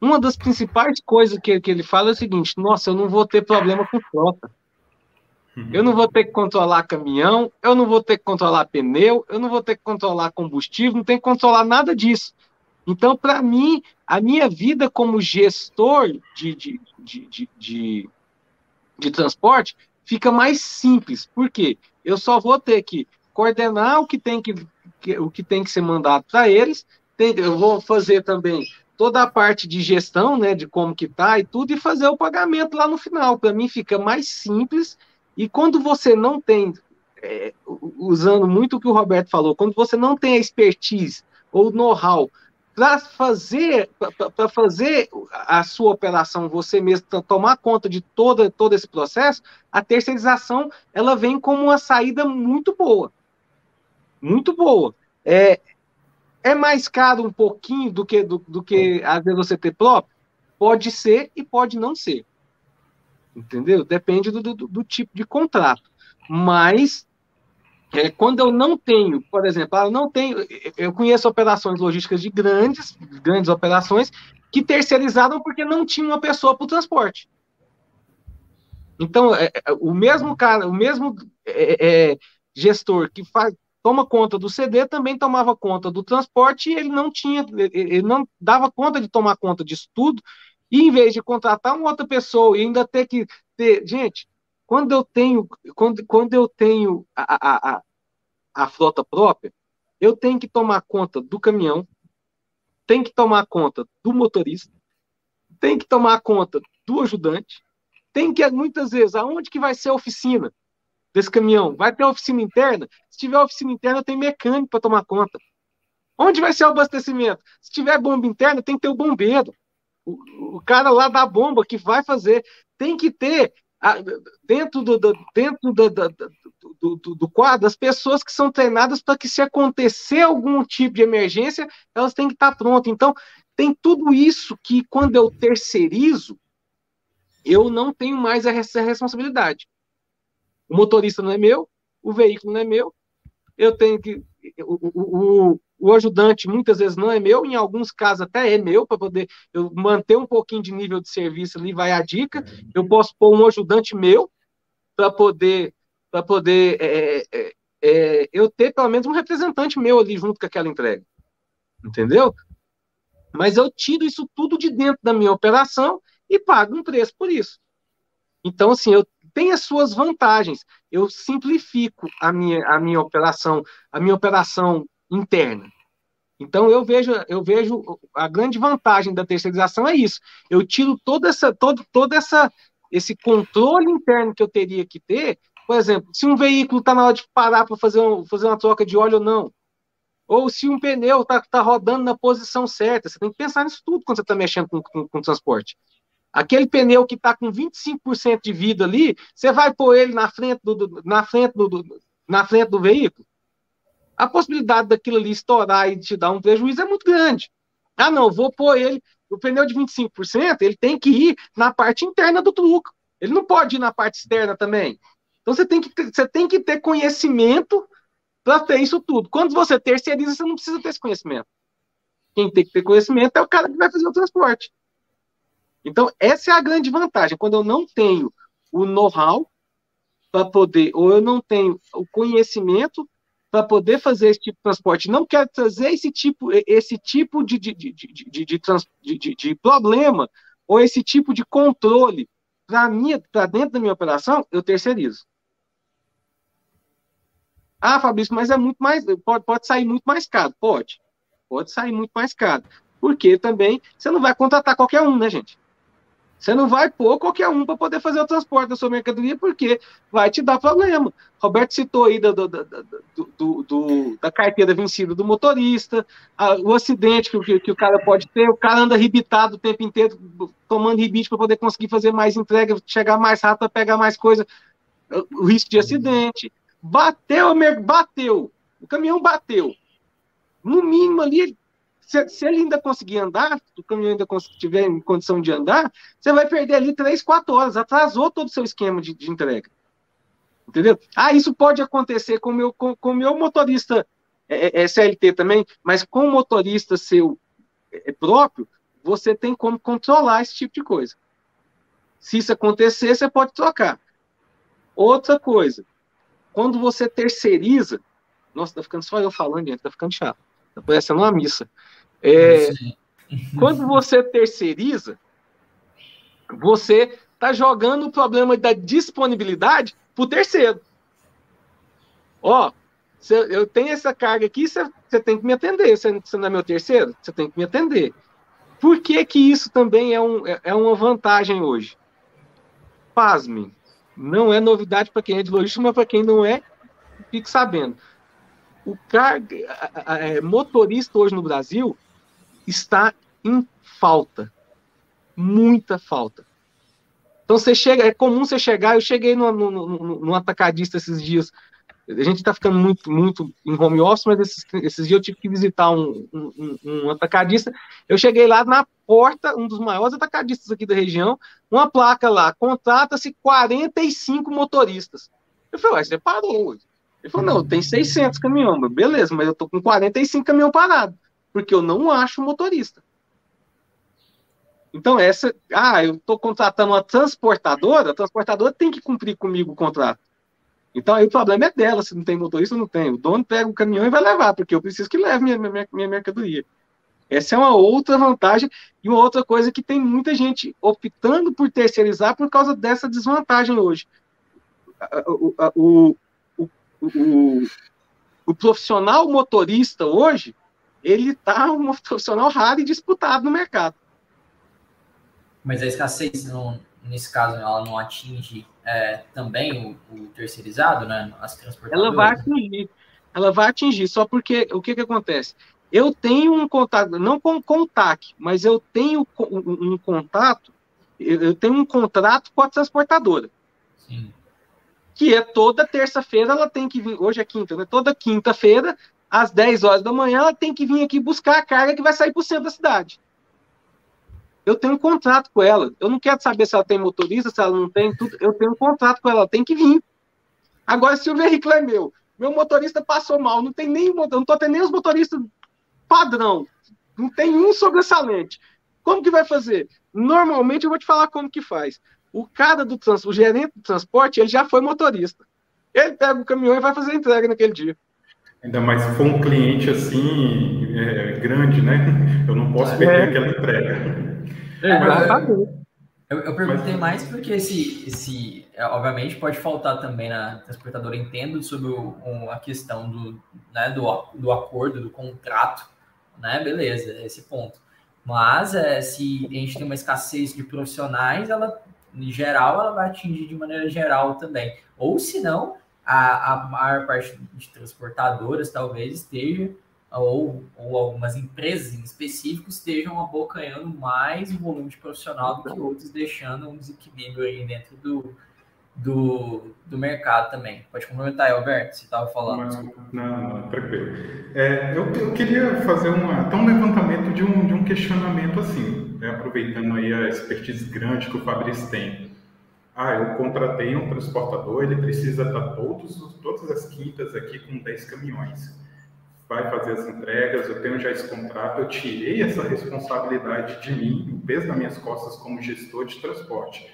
uma das principais coisas que, que ele fala é o seguinte: nossa, eu não vou ter problema com frota. Eu não vou ter que controlar caminhão, eu não vou ter que controlar pneu, eu não vou ter que controlar combustível, não tem que controlar nada disso. Então, para mim, a minha vida como gestor de, de, de, de, de transporte fica mais simples. Por quê? Eu só vou ter que coordenar o que tem que, o que tem que ser mandado para eles. Eu vou fazer também toda a parte de gestão, né, de como que tá e tudo, e fazer o pagamento lá no final. Para mim fica mais simples. E quando você não tem, é, usando muito o que o Roberto falou, quando você não tem a expertise ou know-how para fazer para fazer a sua operação você mesmo tomar conta de toda todo esse processo a terceirização ela vem como uma saída muito boa. Muito boa. É é mais caro um pouquinho do que do, do que às vezes você ter próprio pode ser e pode não ser. Entendeu? Depende do, do, do tipo de contrato. Mas é, quando eu não tenho, por exemplo, eu não tenho, eu conheço operações logísticas de grandes, grandes operações que terceirizaram porque não tinha uma pessoa para o transporte. Então, é, é, o mesmo cara, o mesmo é, é, gestor que faz, toma conta do CD também tomava conta do transporte e ele não tinha, ele não dava conta de tomar conta disso tudo. E em vez de contratar uma outra pessoa e ainda ter que ter, gente, quando eu tenho, quando, quando eu tenho a, a, a a frota própria, eu tenho que tomar conta do caminhão, tenho que tomar conta do motorista, tenho que tomar conta do ajudante, tem que, muitas vezes, aonde que vai ser a oficina desse caminhão? Vai ter oficina interna? Se tiver oficina interna, tem mecânico para tomar conta. Onde vai ser o abastecimento? Se tiver bomba interna, tem que ter o bombeiro. O, o cara lá da bomba que vai fazer. Tem que ter dentro do, do dentro do, do, do, do, quadro as pessoas que são treinadas para que se acontecer algum tipo de emergência, elas têm que estar prontas. Então, tem tudo isso que quando eu terceirizo, eu não tenho mais essa responsabilidade. O motorista não é meu, o veículo não é meu, eu tenho que. O, o ajudante muitas vezes não é meu, em alguns casos até é meu, para poder eu manter um pouquinho de nível de serviço ali, vai a dica. Eu posso pôr um ajudante meu para poder, para poder é, é, é, é, eu ter pelo menos um representante meu ali junto com aquela entrega. Entendeu? Mas eu tiro isso tudo de dentro da minha operação e pago um preço por isso. Então, assim, eu tenho as suas vantagens. Eu simplifico a minha, a minha operação, a minha operação interna. Então eu vejo, eu vejo a grande vantagem da terceirização é isso. Eu tiro toda essa, todo, toda essa, esse controle interno que eu teria que ter. Por exemplo, se um veículo está na hora de parar para fazer, um, fazer uma troca de óleo ou não, ou se um pneu está tá rodando na posição certa. Você tem que pensar nisso tudo quando você está mexendo com, com, com transporte. Aquele pneu que está com 25% de vida ali, você vai pôr ele na frente do, do na frente do, do, na frente do veículo? A possibilidade daquilo ali estourar e te dar um prejuízo é muito grande. Ah, não, vou pôr ele, o pneu de 25%, ele tem que ir na parte interna do truco. Ele não pode ir na parte externa também. Então você tem que ter, você tem que ter conhecimento para ter isso tudo. Quando você terceiriza, você não precisa ter esse conhecimento. Quem tem que ter conhecimento é o cara que vai fazer o transporte. Então, essa é a grande vantagem. Quando eu não tenho o know-how para poder, ou eu não tenho o conhecimento para poder fazer esse tipo de transporte, não quero trazer esse tipo, esse tipo de, de, de, de, de, de, de problema, ou esse tipo de controle para dentro da minha operação, eu terceirizo. Ah, Fabrício, mas é muito mais. Pode, pode sair muito mais caro. Pode. Pode sair muito mais caro. Porque também você não vai contratar qualquer um, né, gente? Você não vai pôr qualquer um para poder fazer o transporte da sua mercadoria, porque vai te dar problema. Roberto citou aí do, do, do, do da carteira vencida do motorista, a, o acidente que, que, o cara pode ter, o cara anda ribitado o tempo inteiro, tomando ribite para poder conseguir fazer mais entrega, chegar mais rápido, pegar mais coisa, o risco de acidente. Bateu, bateu, o caminhão bateu. No mínimo ali, se, se, ele ainda conseguir andar, o caminhão ainda tiver em condição de andar, você vai perder ali 3, 4 horas. Atrasou todo o seu esquema de, de entrega. Entendeu? Ah, isso pode acontecer com meu, o com, com meu motorista é, é, é CLT também, mas com o motorista seu é, é, próprio, você tem como controlar esse tipo de coisa. Se isso acontecer, você pode trocar. Outra coisa, quando você terceiriza, nossa, tá ficando só eu falando, gente, tá ficando chato. Tá parecendo uma missa. É, quando você terceiriza, você está jogando o problema da disponibilidade para o terceiro. Ó, eu tenho essa carga aqui, você tem que me atender. Você não é meu terceiro? Você tem que me atender. Por que, que isso também é, um, é, é uma vantagem hoje? Pasme, não é novidade para quem é de logística, mas para quem não é, fique sabendo. O carga, é, motorista hoje no Brasil, está em falta. Muita falta. Então você chega, é comum você chegar, eu cheguei no, no, no, no atacadista esses dias. A gente está ficando muito, muito em home office, mas esses, esses dias eu tive que visitar um, um, um, atacadista. Eu cheguei lá na porta, um dos maiores atacadistas aqui da região, uma placa lá, contrata-se 45 motoristas. Eu falei, você parou hoje. Ele falou, não, tem 600 caminhões, beleza, mas eu tô com 45 caminhão parado porque eu não acho motorista. Então, essa. Ah, eu estou contratando uma transportadora, a transportadora tem que cumprir comigo o contrato. Então, aí o problema é dela, se não tem motorista, não tem. O dono pega o caminhão e vai levar, porque eu preciso que leve minha, minha, minha mercadoria. Essa é uma outra vantagem e uma outra coisa que tem muita gente optando por terceirizar por causa dessa desvantagem hoje. O, o, o, o profissional motorista hoje, ele está um profissional raro e disputado no mercado. Mas a escassez, não, nesse caso, ela não atinge é, também o, o, terceirizado, né? As transportadoras? Ela vai atingir. Ela vai atingir, só porque o que, que acontece? Eu tenho um contato, não com contato, mas eu tenho um, um contato, eu tenho um contrato com a transportadora. Sim. Que é toda terça-feira ela tem que vir, hoje é quinta, né? Toda quinta-feira, às 10 horas da manhã, ela tem que vir aqui buscar a carga que vai sair para o centro da cidade. Eu tenho um contrato com ela. Eu não quero saber se ela tem motorista, se ela não tem, tudo. Eu tenho um contrato com ela, ela tem que vir. Agora, se o veículo é meu, meu motorista passou mal, não tem nem, não estou tendo nem os motoristas padrão, não tem um sobressalente. Como que vai fazer? Normalmente eu vou te falar como que faz. O cara do trans, o gerente do transporte, ele já foi motorista. Ele pega o caminhão e vai fazer a entrega naquele dia. Ainda mais se for um cliente assim é, grande, né? Eu não posso perder é. aquela entrega. É, eu, eu perguntei Mas... mais porque esse, esse, é, obviamente, pode faltar também na transportadora. Entendo sobre o, a questão do, né, do, do acordo, do contrato, né? Beleza, esse ponto. Mas é, se a gente tem uma escassez de profissionais, ela, em geral, ela vai atingir de maneira geral também. Ou se não, a, a maior parte de transportadoras talvez esteja ou, ou algumas empresas em específico estejam abocanhando mais o volume de profissional do que outros, deixando um desequilíbrio aí dentro do, do, do mercado também. Pode complementar Alberto, você estava falando. Não, não, tranquilo. É, eu, eu queria fazer uma, até um levantamento de um, de um questionamento assim, né, aproveitando aí a expertise grande que o Fabrício tem. Ah, eu contratei um transportador, ele precisa estar todos, todas as quintas aqui com 10 caminhões vai fazer as entregas, eu tenho já esse contrato, eu tirei essa responsabilidade de mim, o peso das minhas costas como gestor de transporte.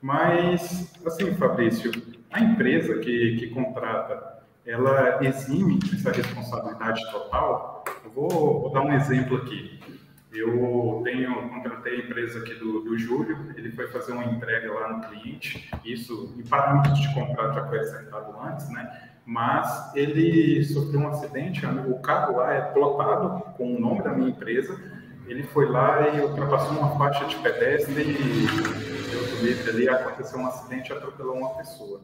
Mas, assim, Fabrício, a empresa que, que contrata, ela exime essa responsabilidade total? Eu vou, vou dar um exemplo aqui. Eu tenho, contratei a empresa aqui do, do Júlio, ele foi fazer uma entrega lá no cliente, isso em parâmetros de contrato já foi acertado antes, né? mas ele sofreu um acidente, o carro lá é plotado com o nome da minha empresa, ele foi lá e ultrapassou uma faixa de pedestre e Deus ali, aconteceu um acidente e atropelou uma pessoa.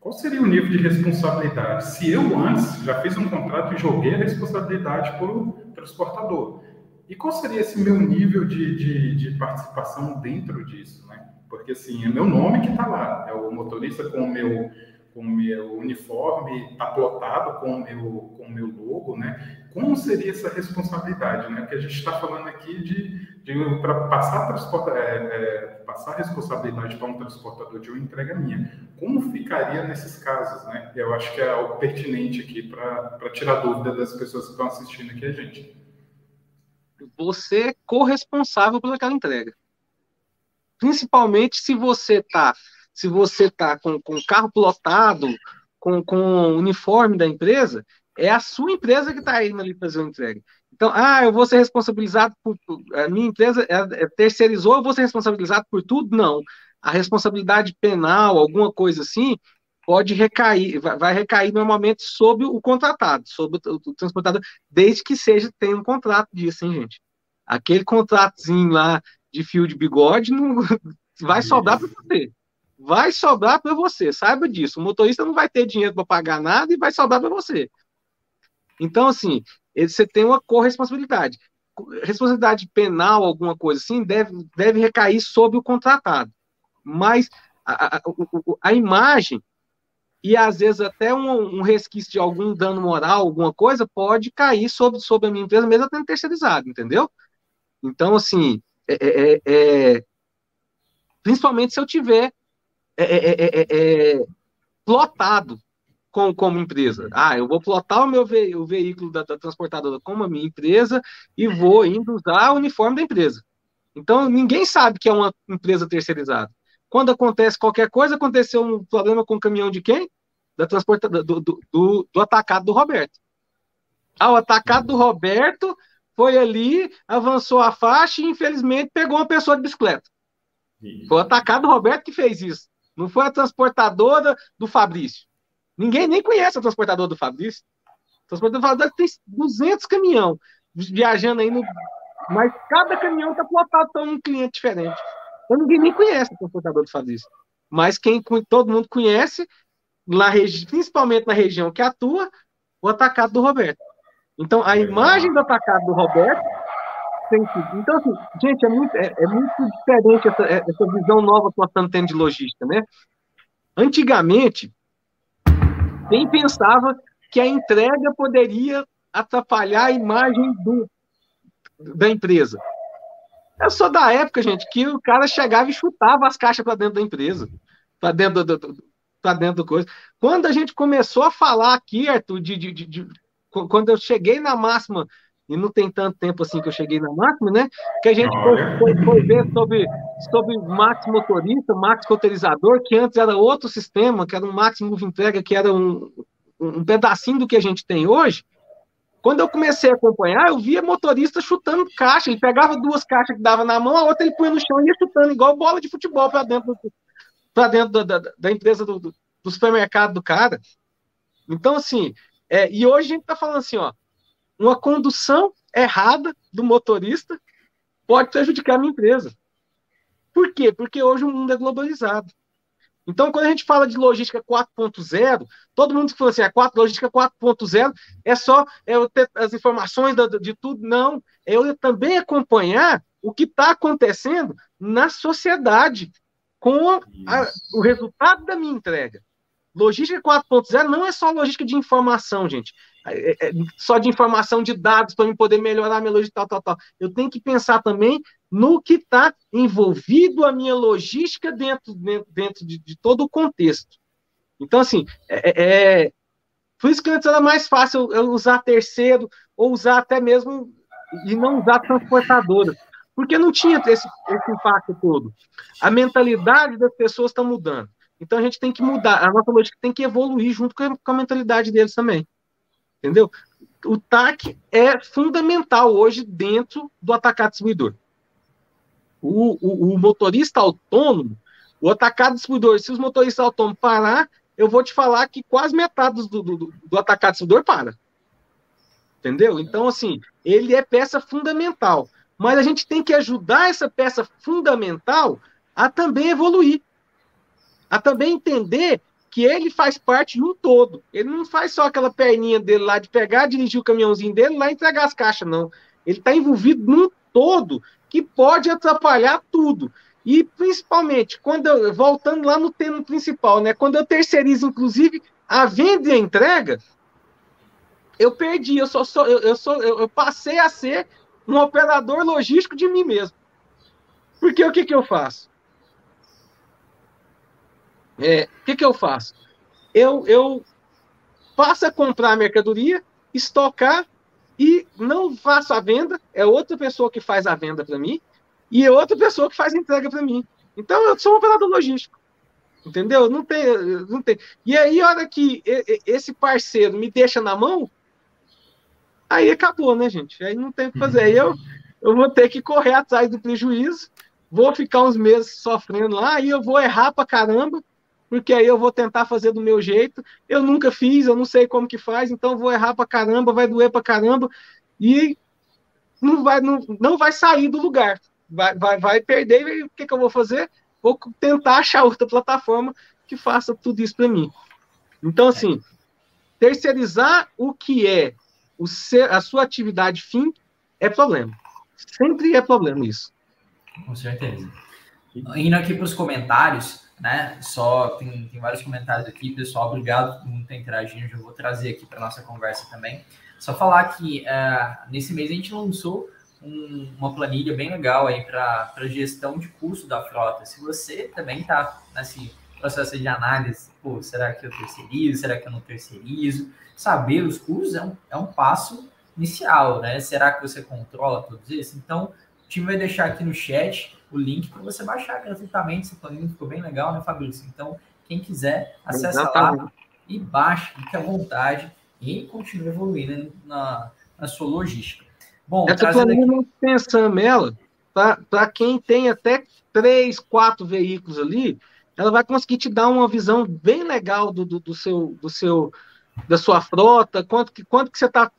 Qual seria o nível de responsabilidade? Se eu antes já fiz um contrato e joguei a responsabilidade para o transportador, e qual seria esse meu nível de, de, de participação dentro disso? Né? Porque assim, é meu nome que está lá, é o motorista com o meu com o meu uniforme, está plotado com o meu, com o meu logo, né? Como seria essa responsabilidade, né? Porque a gente está falando aqui de, de para passar, é, é, passar responsabilidade para um transportador de uma entrega minha. Como ficaria nesses casos, né? Eu acho que é algo pertinente aqui para tirar dúvida das pessoas que estão assistindo aqui a gente. Você é corresponsável por aquela entrega. Principalmente se você está se você com, com o carro plotado, com, com o uniforme da empresa, é a sua empresa que está indo ali fazer a entrega. Então, ah, eu vou ser responsabilizado por a minha empresa é, é, terceirizou, eu vou ser responsabilizado por tudo? Não. A responsabilidade penal, alguma coisa assim, pode recair, vai, recair normalmente sobre o contratado, sobre o, o, transportador, desde que seja tenha um contrato disso, hein, gente? Aquele contratozinho lá de fio de bigode não vai sobrar para você vai sobrar para você, saiba disso. O motorista não vai ter dinheiro para pagar nada e vai sobrar para você. Então, assim, você tem uma corresponsabilidade. Responsabilidade penal, alguma coisa assim, deve, deve recair sobre o contratado. Mas a, a, a imagem e às vezes até um, um, resquício de algum dano moral, alguma coisa, pode cair sobre, sobre a minha empresa, mesmo tendo terceirizado, entendeu? Então, assim, é, é, é, é principalmente se eu tiver é é, plotado com, como empresa. Ah, eu vou plotar o meu ve o veículo da, da, transportadora como a minha empresa e vou indo usar o uniforme da empresa. Então, ninguém sabe que é uma empresa terceirizada. Quando acontece qualquer coisa, aconteceu um problema com o caminhão de quem? Da transportadora, do, do, do, do atacado do Roberto. Ah, o atacado do Roberto foi ali, avançou a faixa e, infelizmente, pegou uma pessoa de bicicleta. Foi o atacado do Roberto que fez isso. Não foi a transportadora do Fabrício. Ninguém nem conhece a transportadora do Fabrício. Transportadora tem 200 caminhão viajando aí no. Mas cada caminhão está plotado para um cliente diferente. Então ninguém nem conhece o transportador que faz isso. Mas quem todo mundo conhece, na principalmente na região que atua, o atacado do Roberto. Então a imagem do atacado do Roberto tem sido. Então, assim, gente, é muito, é, é muito diferente essa, é, essa visão nova que nós estamos tendo de logística, né? Antigamente, quem pensava que a entrega poderia atrapalhar a imagem do, da empresa. É só da época, gente, que o cara chegava e chutava as caixas para dentro da empresa, para dentro do, do para dentro do coisa. Quando a gente começou a falar aqui, Arthur, de, de, de, de, quando eu cheguei na máxima, e não tem tanto tempo assim que eu cheguei na máxima, né? Que a gente foi, foi, foi, ver sobre, sobre Max Motorista, Max Roteirizador, que antes era outro sistema, que era um Max Move Entrega, que era um, um pedacinho do que a gente tem hoje. Quando eu comecei a acompanhar, eu via motorista chutando caixa. Ele pegava duas caixas que dava na mão, a outra ele punha no chão e ia chutando, igual bola de futebol para dentro, do, dentro da, da, da empresa do, do, supermercado do cara. Então, assim, é, e hoje a gente está falando assim, ó, uma condução errada do motorista pode prejudicar a minha empresa. Por quê? Porque hoje o mundo é globalizado. Então, quando a gente fala de logística 4.0, todo mundo que fala assim, a 4, logística 4.0 é só é eu ter as informações de, de tudo. Não, é eu também acompanhar o que está acontecendo na sociedade com a, o resultado da minha entrega. Logística 4.0 não é só logística de informação, gente. É, é, é só de informação de dados para eu poder melhorar a minha logística, tal, tal, tal. Eu tenho que pensar também no que está envolvido a minha logística dentro, dentro, dentro de, de, todo o contexto. Então, assim, é, é, é, por isso que antes era mais fácil eu usar terceiro, ou usar até mesmo, e não usar transportadora, porque não tinha esse, esse impacto todo. A mentalidade das pessoas está mudando. Então a gente tem que mudar, a nossa logística tem que evoluir junto com a, com a mentalidade deles também. Entendeu? O TAC é fundamental hoje dentro do atacado distribuidor o, o, o motorista autônomo, o atacado distribuidor, se os motoristas autônomos parar, eu vou te falar que quase metade do, do, do atacado distribuidor para. Entendeu? Então, assim, ele é peça fundamental. Mas a gente tem que ajudar essa peça fundamental a também evoluir. A também entender que ele faz parte de um todo. Ele não faz só aquela perninha dele lá de pegar, dirigir o caminhãozinho dele lá e entregar as caixas, não. Ele está envolvido num todo que pode atrapalhar tudo. E principalmente, quando eu, voltando lá no tema principal, né? Quando eu terceirizo, inclusive, a venda e a entrega, eu perdi, eu só, só eu, eu, sou, eu, eu passei a ser um operador logístico de mim mesmo. Porque o que, que eu faço? É, o que, que eu faço? Eu, eu passo a comprar a mercadoria, estocar e não faço a venda, é outra pessoa que faz a venda para mim e é outra pessoa que faz a entrega para mim. Então eu sou um operador logístico. Entendeu? Não tem, não tem. E aí, a hora que esse parceiro me deixa na mão, aí acabou, né, gente? Aí não tem o que fazer. Aí eu, eu vou ter que correr atrás do prejuízo, vou ficar uns meses sofrendo lá, aí eu vou errar pra caramba, porque aí eu vou tentar fazer do meu jeito. Eu nunca fiz, eu não sei como que faz, então vou errar pra caramba, vai doer pra caramba e não vai, não, não vai sair do lugar. Vai, vai, vai perder, e o que, que eu vou fazer? Vou tentar achar outra plataforma que faça tudo isso para mim. Então, assim, terceirizar o que é o ser, a sua atividade fim é problema. Sempre é problema isso. Com certeza. Indo aqui para os comentários, né? Só tem, tem vários comentários aqui, pessoal. Obrigado por muito interagindo. Já vou trazer aqui para nossa conversa também. Só falar que uh, nesse mês a gente lançou um, uma planilha bem legal aí para gestão de custo da frota. Se você também está nesse processo de análise, pô, será que eu terceirizo? Será que eu não terceirizo? Saber os custos é um, é um passo inicial, né? Será que você controla todos isso? Então, o time vai deixar aqui no chat o link para você baixar gratuitamente. Esse plugin ficou bem legal, né, Fabrício? Então, quem quiser, acessa Exatamente. lá e baixe, fique à vontade e continue evoluindo na, na sua logística. Bom, essa planilha não pensando ela, para quem tem até três, quatro veículos ali, ela vai conseguir te dar uma visão bem legal do, do, do seu, do seu da sua frota, quanto que, quanto que você está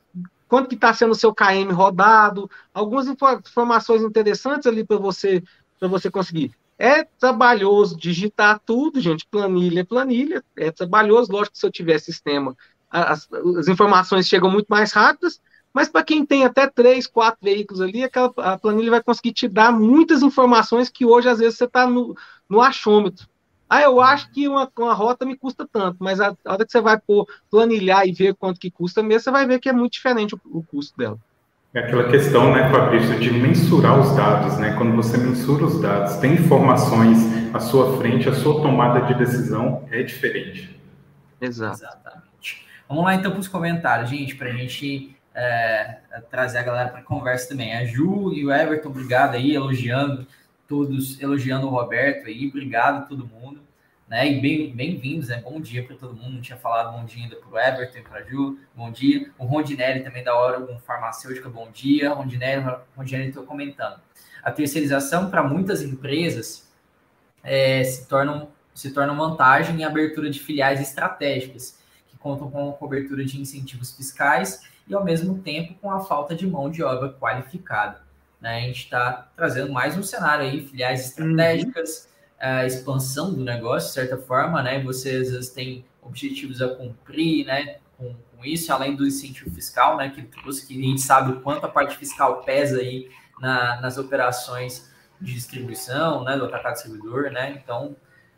quanto que está sendo o seu KM rodado, algumas informações interessantes ali para você para você conseguir. É trabalhoso digitar tudo, gente. Planilha é planilha, é trabalhoso. Lógico que se eu tiver sistema, as, as informações chegam muito mais rápidas, mas para quem tem até três, quatro veículos ali, aquela, a planilha vai conseguir te dar muitas informações que hoje, às vezes, você está no, no achômetro. Ah, eu acho que uma, uma rota me custa tanto, mas a, a hora que você vai por planilhar e ver quanto que custa mesmo, você vai ver que é muito diferente o, o custo dela. É aquela questão, né, Fabrício, de mensurar os dados, né? Quando você mensura os dados, tem informações à sua frente, a sua tomada de decisão é diferente. Exato. Exatamente. Vamos lá então para os comentários, gente, para a gente é, trazer a galera para conversa também. A Ju e o Everton, obrigado aí, elogiando todos elogiando o Roberto aí, obrigado a todo mundo, né? E bem-vindos, bem né? Bom dia para todo mundo. Não tinha falado bom dia ainda para o Everton e para a Ju, bom dia. O Rondinelli também da hora, um farmacêutico, bom dia. Rondinelli, Rondinelli estou comentando. A terceirização para muitas empresas é, se, torna, se torna vantagem em abertura de filiais estratégicas, que contam com cobertura de incentivos fiscais e, ao mesmo tempo, com a falta de mão de obra qualificada. Né? A gente está trazendo mais um cenário aí, filiais estratégicas, uhum. expansão do negócio, de certa forma, né? Você às vezes tem objetivos a cumprir, né? Com, com isso, além do incentivo fiscal, né? Que trouxe que a gente sabe o quanto a parte fiscal pesa aí na, nas operações de distribuição, né? Do atacado servidor, né? Então,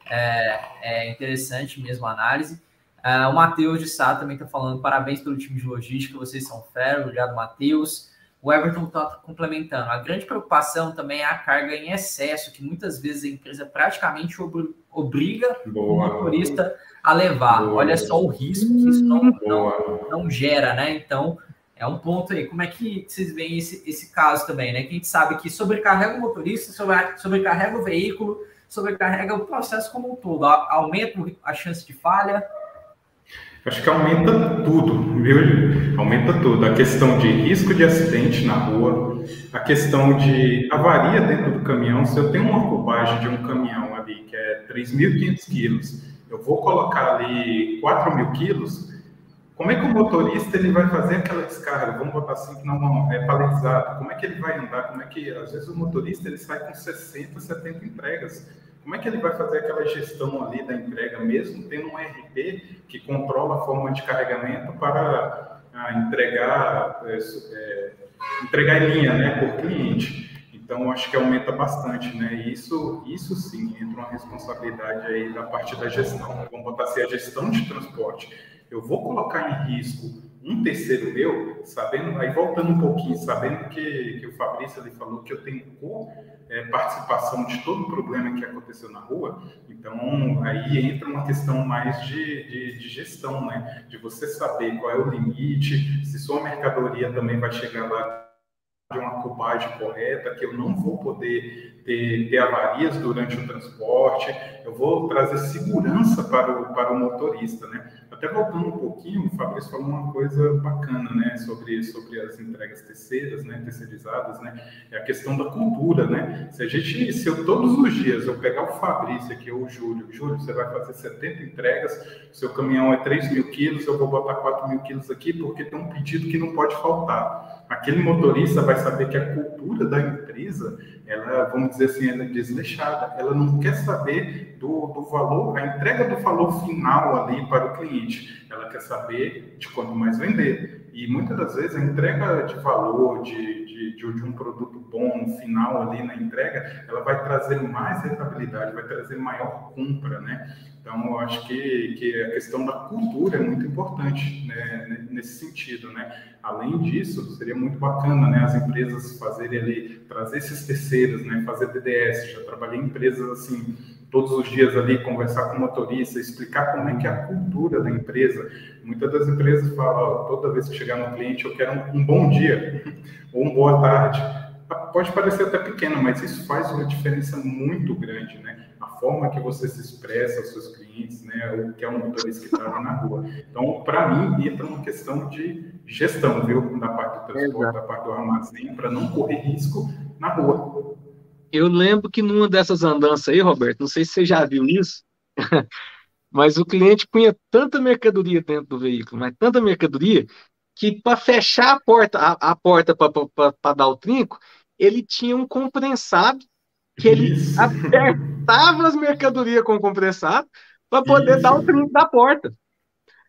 é, é interessante mesmo a análise. Uh, o Matheus de Sá também está falando parabéns pelo time de logística, vocês são fera, obrigado, Matheus. O Everton está complementando. A grande preocupação também é a carga em excesso, que muitas vezes a empresa praticamente obriga Boa. o motorista a levar. Boa. Olha só o risco que isso não, não, não, gera, né? Então, é um ponto aí. Como é que vocês veem esse, esse caso também, né? Que a gente sabe que sobrecarrega o motorista, sobrecarrega o veículo, sobrecarrega o processo como um todo. Aumenta a chance de falha, Acho que aumenta tudo, viu? Aumenta tudo. A questão de risco de acidente na rua, a questão de avaria dentro do caminhão. Se eu tenho uma ocupagem de um caminhão ali que é 3.500 quilos, eu vou colocar ali 4.000 quilos, como é que o motorista ele vai fazer aquela descarga? Vamos botar assim que não é paletizado. Como é que ele vai andar? Como é que às vezes o motorista ele sai com 60, 70 entregas? Como é que ele vai fazer aquela gestão ali da entrega, mesmo tendo um RP que controla a forma de carregamento para ah, entregar, é, é, entregar em linha né, por cliente? Então, acho que aumenta bastante, né? Isso, isso sim entra uma responsabilidade aí da parte da gestão. Vamos botar assim, a gestão de transporte. Eu vou colocar em risco um terceiro meu, sabendo, aí voltando um pouquinho, sabendo que, que o Fabrício ali falou que eu tenho é, participação de todo o problema que aconteceu na rua, então aí entra uma questão mais de, de, de, gestão, né? De você saber qual é o limite, se sua mercadoria também vai chegar lá de uma cubagem correta, que eu não vou poder ter, ter avarias durante o transporte, eu vou trazer segurança para o, para o motorista, né? Até voltando um pouquinho, o Fabrício falou uma coisa bacana, né, sobre, sobre as entregas terceiras, né, terceirizadas, né, é a questão da cultura, né, se a gente, se eu todos os dias eu pegar o Fabrício aqui, ou o Júlio, Júlio, você vai fazer 70 entregas, seu caminhão é 3 mil quilos, eu vou botar 4 mil quilos aqui, porque tem um pedido que não pode faltar. Aquele motorista vai saber que a cultura da empresa, ela, vamos dizer assim, ela é desleixada, ela não quer saber do, do valor, a entrega do valor final ali para o cliente. Ela quer saber de quanto mais vender. E muitas das vezes a entrega de valor, de, de, de, um produto bom no final ali na entrega, ela vai trazer mais rentabilidade, vai trazer maior compra, né? Então, eu acho que, que a questão da cultura é muito importante né, nesse sentido, né? Além disso, seria muito bacana, né, as empresas fazerem ali, trazer esses terceiros, né, fazer DDS. Já trabalhei em empresas assim, todos os dias ali, conversar com o motorista, explicar como é que é a cultura da empresa. Muitas das empresas falam, toda vez que chegar no cliente, eu quero um, um bom dia ou uma boa tarde. Pode parecer até pequeno, mas isso faz uma diferença muito grande, né? A forma que você se expressa aos seus clientes, né? O que é um motorista que está na rua. Então, para mim, entra uma questão de gestão, viu? Da parte do transporte, Exato. da parte do armazém, para não correr risco na rua. Eu lembro que numa dessas andanças aí, Roberto, não sei se você já viu isso, mas o cliente punha tanta mercadoria dentro do veículo, mas tanta mercadoria, que para fechar a porta, a, a porta para dar o trinco, ele tinha um compressado que ele Isso. apertava as mercadorias com o compressado para poder Isso. dar o trinco da porta.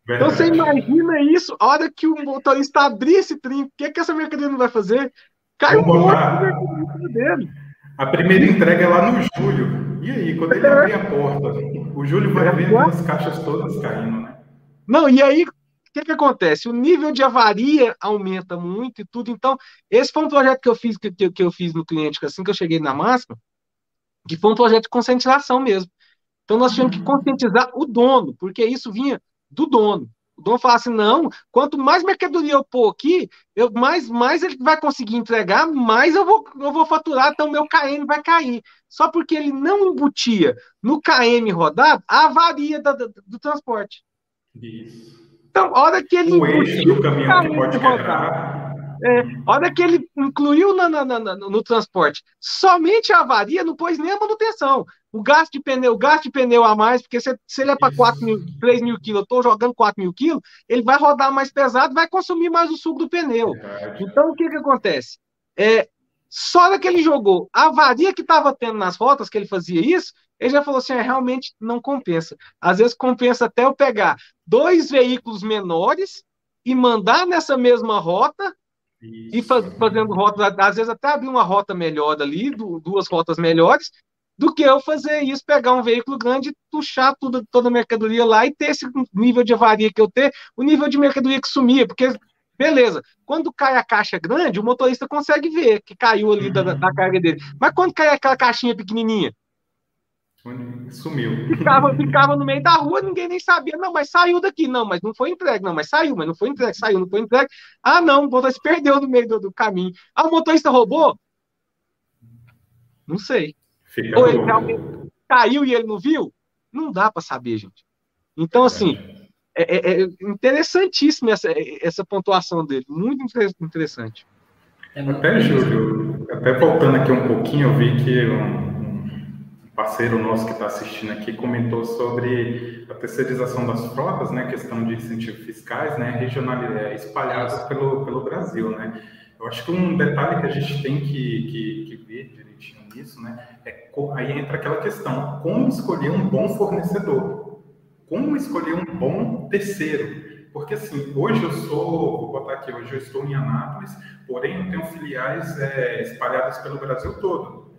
Verdade. Então você imagina isso, a hora que o motorista abrir esse trinco, o que, que essa mercadoria não vai fazer? Cai um monte de mercadoria dele. A primeira entrega é lá no Júlio. E aí, quando ele abrir a porta, o Júlio vai ver as caixas todas caindo, né? Não, e aí, o que, que acontece? O nível de avaria aumenta muito e tudo. Então, esse foi um projeto que eu fiz, que, que eu fiz no cliente, assim que eu cheguei na máxima, que foi um projeto de conscientização mesmo. Então, nós tínhamos que conscientizar o dono, porque isso vinha do dono. O dono fala assim: não, quanto mais mercadoria eu pôr aqui, eu, mais, mais ele vai conseguir entregar, mais eu vou, eu vou faturar, então meu KM vai cair. Só porque ele não embutia no KM rodado a avaria da, do, do transporte. Isso. Então, a hora que ele o eixo do caminhão que pode quebrar. É, a hora que ele incluiu na, na, na, no transporte somente a avaria, não pôs nem a manutenção. O gasto de pneu, o gasto de pneu a mais, porque se, se ele é para 4 mil, 3 mil quilos, eu estou jogando 4 mil quilos, ele vai rodar mais pesado, vai consumir mais o suco do pneu. Então, o que, que acontece? É, só hora que ele jogou a avaria que estava tendo nas rotas, que ele fazia isso, ele já falou assim: é, realmente não compensa. Às vezes compensa até eu pegar dois veículos menores e mandar nessa mesma rota isso. E faz, fazendo rotas, às vezes até abrir uma rota melhor ali, duas rotas melhores, do que eu fazer isso, pegar um veículo grande, puxar tudo, toda a mercadoria lá e ter esse nível de avaria que eu ter, o nível de mercadoria que sumia, porque, beleza, quando cai a caixa grande, o motorista consegue ver que caiu ali da, da carga dele. Mas quando cai aquela caixinha pequenininha, Sumiu. Ficava, ficava no meio da rua, ninguém nem sabia. Não, mas saiu daqui. Não, mas não foi entregue. Não, mas saiu, mas não foi entregue. Saiu, não foi entregue. Ah, não, o motorista perdeu no meio do, do caminho. Ah, o motorista roubou? Não sei. Fica Ou ele realmente caiu e ele não viu? Não dá para saber, gente. Então, assim, é, é, é interessantíssimo essa, essa pontuação dele. Muito interessante. Até, Júlio, até voltando aqui um pouquinho, eu vi que um parceiro nosso que está assistindo aqui comentou sobre a terceirização das frotas, né, questão de incentivos fiscais, né, regional, é, espalhados pelo, pelo Brasil, né. Eu acho que um detalhe que a gente tem que, que, que ver direitinho nisso, né, é aí entra aquela questão, como escolher um bom fornecedor, como escolher um bom terceiro, porque assim, hoje eu sou, vou botar aqui, hoje eu estou em Anápolis, porém eu tenho filiais é, espalhadas pelo Brasil todo.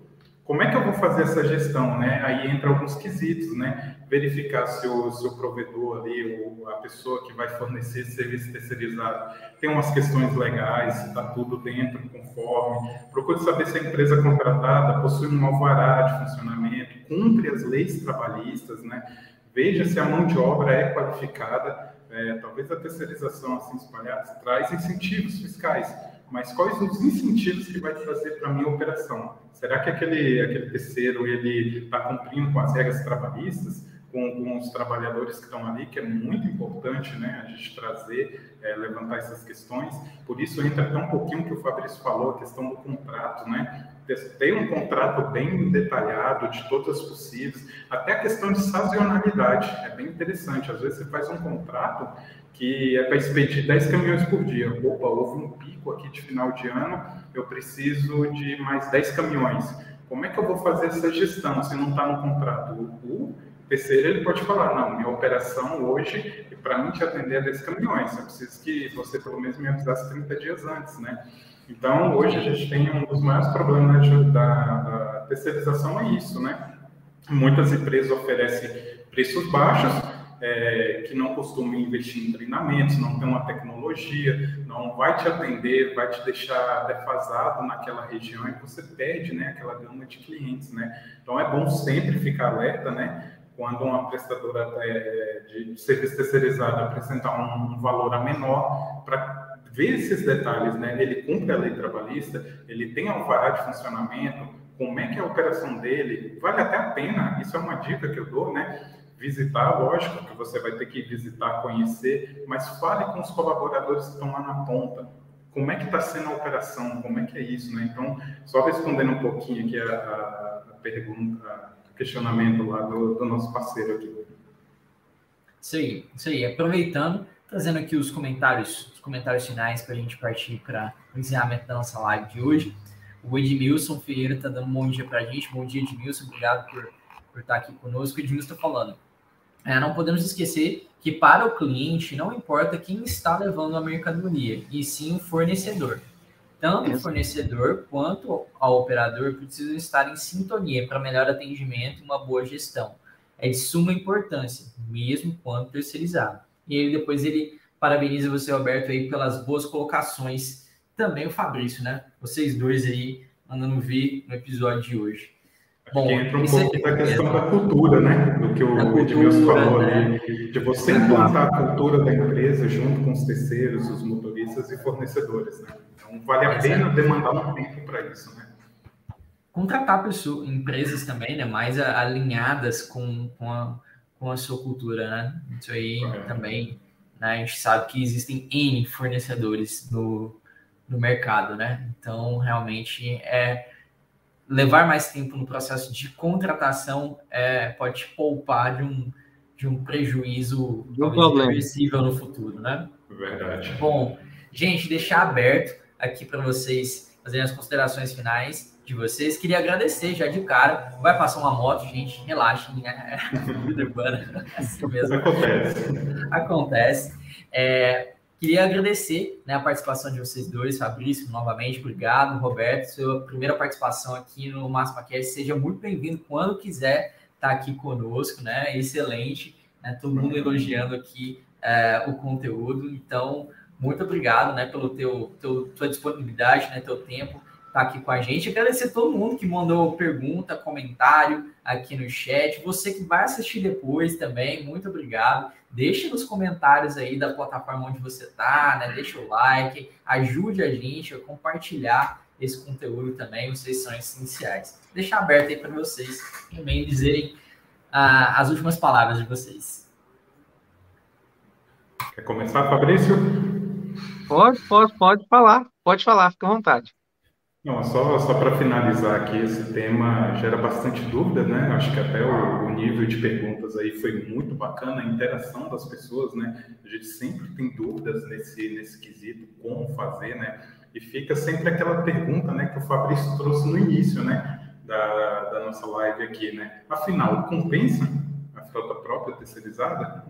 Como é que eu vou fazer essa gestão, né? Aí entra alguns quesitos, né? Verificar se o, se o provedor ali, ou a pessoa que vai fornecer esse serviço terceirizado, tem umas questões legais, se está tudo dentro, conforme. Procure saber se a empresa contratada possui um alvará de funcionamento, cumpre as leis trabalhistas, né? Veja se a mão de obra é qualificada. É, talvez a terceirização assim espalhada traz incentivos fiscais mas quais os incentivos que vai trazer para a minha operação? Será que aquele, aquele terceiro ele está cumprindo com as regras trabalhistas, com, com, os trabalhadores que estão ali, que é muito importante né, a gente trazer, é, levantar essas questões. Por isso entra até um pouquinho que o Fabrício falou, a questão do contrato, né? Ter um contrato bem detalhado de todas as possíveis, até a questão de sazonalidade, é bem interessante. Às vezes você faz um contrato que é para expedir 10 caminhões por dia. Opa, houve um pico aqui de final de ano, eu preciso de mais 10 caminhões. Como é que eu vou fazer essa gestão se não está no contrato? O terceiro ele pode falar, não, minha operação hoje, para mim te atender a 10 caminhões, eu preciso que você pelo menos me avisasse 30 dias antes, né? Então, hoje a gente tem um dos maiores problemas da, da terceirização é isso, né? Muitas empresas oferecem preços baixos, é, que não costuma investir em treinamentos, não tem uma tecnologia, não vai te atender, vai te deixar defasado naquela região e você perde né, aquela gama de clientes. Né? Então é bom sempre ficar alerta, né? Quando uma prestadora é, de serviço terceirizado apresentar um, valor a menor para ver esses detalhes, né? Ele cumpre a lei trabalhista, ele tem alvará de funcionamento, como é que é a operação dele, vale até a pena, isso é uma dica que eu dou, né? visitar, lógico que você vai ter que visitar, conhecer, mas fale com os colaboradores que estão lá na ponta. Como é que está sendo a operação? Como é que é isso, né? Então, só respondendo um pouquinho aqui a, a pergunta, o questionamento lá do, do nosso parceiro aqui. Isso aí, isso aí. Aproveitando, trazendo aqui os comentários, os comentários finais para a gente partir para o encerramento da nossa live de hoje. O Edmilson Ferreira está dando um bom dia para a gente. Bom dia, Edmilson. Obrigado por, por estar aqui conosco. O Edmilson está falando. É, não podemos esquecer que para o cliente não importa quem está levando a mercadoria, e sim o fornecedor. Tanto o fornecedor quanto o operador precisam estar em sintonia para melhor atendimento e uma boa gestão. É de suma importância, mesmo quando terceirizado. E ele depois ele parabeniza você, Roberto, aí pelas boas colocações. Também o Fabrício, né? Vocês dois aí mandando vir no episódio de hoje. Bom, que entra um pouco da questão é... da cultura, né? Do que o Edmilson falou né? ali, de você implantar a cultura da empresa junto com os terceiros, os motoristas e fornecedores, né? Então, vale a pena demandar um tempo para isso, né? Contratar pessoas, empresas também, né? Mais alinhadas com, com, a, com a sua cultura, né? Isso aí é. também, né? A gente sabe que existem N fornecedores no, no mercado, né? Então, realmente, é levar mais tempo no processo de contratação é, pode te poupar de um, de um prejuízo irreversível no futuro, né? Verdade. Bom, gente, deixar aberto aqui para vocês fazerem as considerações finais de vocês. Queria agradecer já de cara. Vai passar uma moto, gente, relaxem. Né? Vida urbana. Assim mesmo. Acontece. Acontece. É, Queria agradecer né, a participação de vocês dois, Fabrício, novamente, obrigado, Roberto, sua primeira participação aqui no Máximo Cast, seja muito bem-vindo quando quiser estar tá aqui conosco, né? Excelente, né? Todo mundo elogiando aqui é, o conteúdo, então muito obrigado, né, pelo teu, teu tua disponibilidade, né, teu tempo tá aqui com a gente. Agradecer todo mundo que mandou pergunta, comentário aqui no chat. Você que vai assistir depois também, muito obrigado. Deixe nos comentários aí da plataforma onde você está, né? Deixa o like, ajude a gente a compartilhar esse conteúdo também. Vocês são essenciais. Deixar aberto aí para vocês também dizerem ah, as últimas palavras de vocês. Quer começar, Fabrício? Pode, pode, pode falar. Pode falar, fica à vontade. Não, só, só para finalizar aqui, esse tema gera bastante dúvida, né? Acho que até o, o, nível de perguntas aí foi muito bacana, a interação das pessoas, né? A gente sempre tem dúvidas nesse, nesse quesito, como fazer, né? E fica sempre aquela pergunta, né, que o Fabrício trouxe no início, né, da, da nossa live aqui, né? Afinal, compensa a frota própria terceirizada?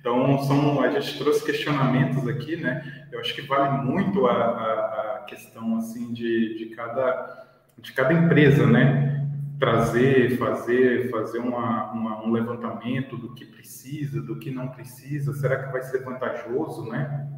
Então, são, a gente trouxe questionamentos aqui, né? Eu acho que vale muito a, a, a questão, assim, de, de, cada, de cada empresa, né? Trazer, fazer, fazer uma, uma, um levantamento do que precisa, do que não precisa. Será que vai ser vantajoso, né?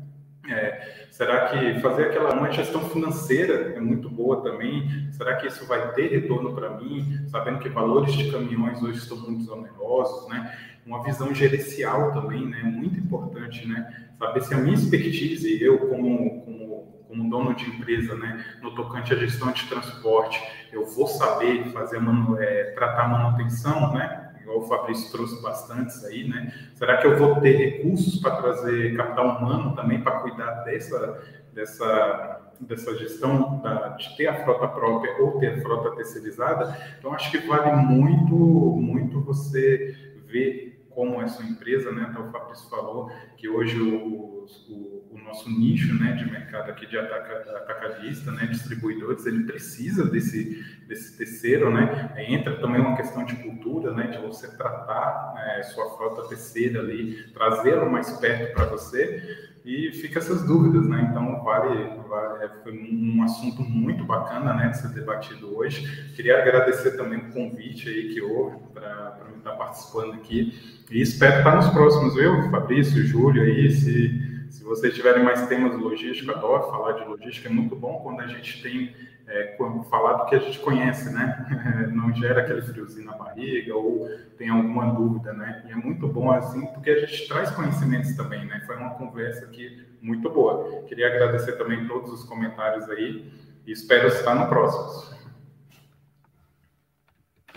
É, será que fazer aquela uma gestão financeira é muito boa também? Será que isso vai ter retorno para mim? Sabendo que valores de caminhões hoje estão muito onerosos, né? uma visão gerencial também, né? Muito importante, né? Saber se a minha expertise, eu como, como, como dono de empresa, né? No tocante à gestão de transporte, eu vou saber fazer, manu, é, tratar manutenção, né? Igual o Fabrício trouxe bastantes aí, né? Será que eu vou ter recursos para trazer capital humano também para cuidar dessa, dessa, dessa gestão da, de ter a frota própria ou ter a frota terceirizada? Então, acho que vale muito, muito você ver como é sua empresa, né? Até o Fabrício falou que hoje o, o, o nosso nicho, né, de mercado aqui de ataca, atacadista, né, distribuidores, ele precisa desse desse terceiro, né? Entra também uma questão de cultura, né, de você tratar é, sua frota terceira ali, trazê-la mais perto para você e fica essas dúvidas, né? Então vale, vale é, foi um assunto muito bacana, né, de ser debatido hoje. Queria agradecer também o convite aí que houve para estar participando aqui e espero estar nos próximos, viu, Fabrício, Júlio aí, se, se vocês tiverem mais temas de logística, adoro falar de logística, é muito bom quando a gente tem é, falar do que a gente conhece, né? Não gera aquele friozinho na barriga ou tem alguma dúvida, né? E é muito bom assim, porque a gente traz conhecimentos também, né? Foi uma conversa aqui muito boa. Queria agradecer também todos os comentários aí e espero estar no próximo.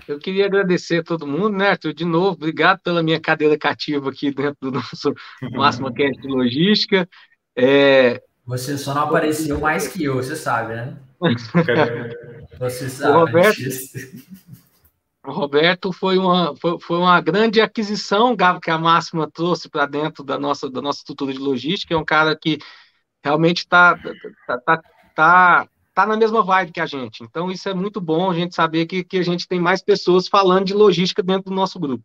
Eu queria agradecer a todo mundo, né, Arthur? De novo, obrigado pela minha cadeira cativa aqui dentro do nosso Máximo Cast de Logística. É... Você só não apareceu mais que eu, você sabe, né? Você sabe. O Roberto, O Roberto foi uma, foi, foi uma grande aquisição, Gabo, que a Máxima trouxe para dentro da nossa, da nossa estrutura de logística. É um cara que realmente está tá, tá, tá, tá na mesma vibe que a gente. Então, isso é muito bom a gente saber que, que a gente tem mais pessoas falando de logística dentro do nosso grupo.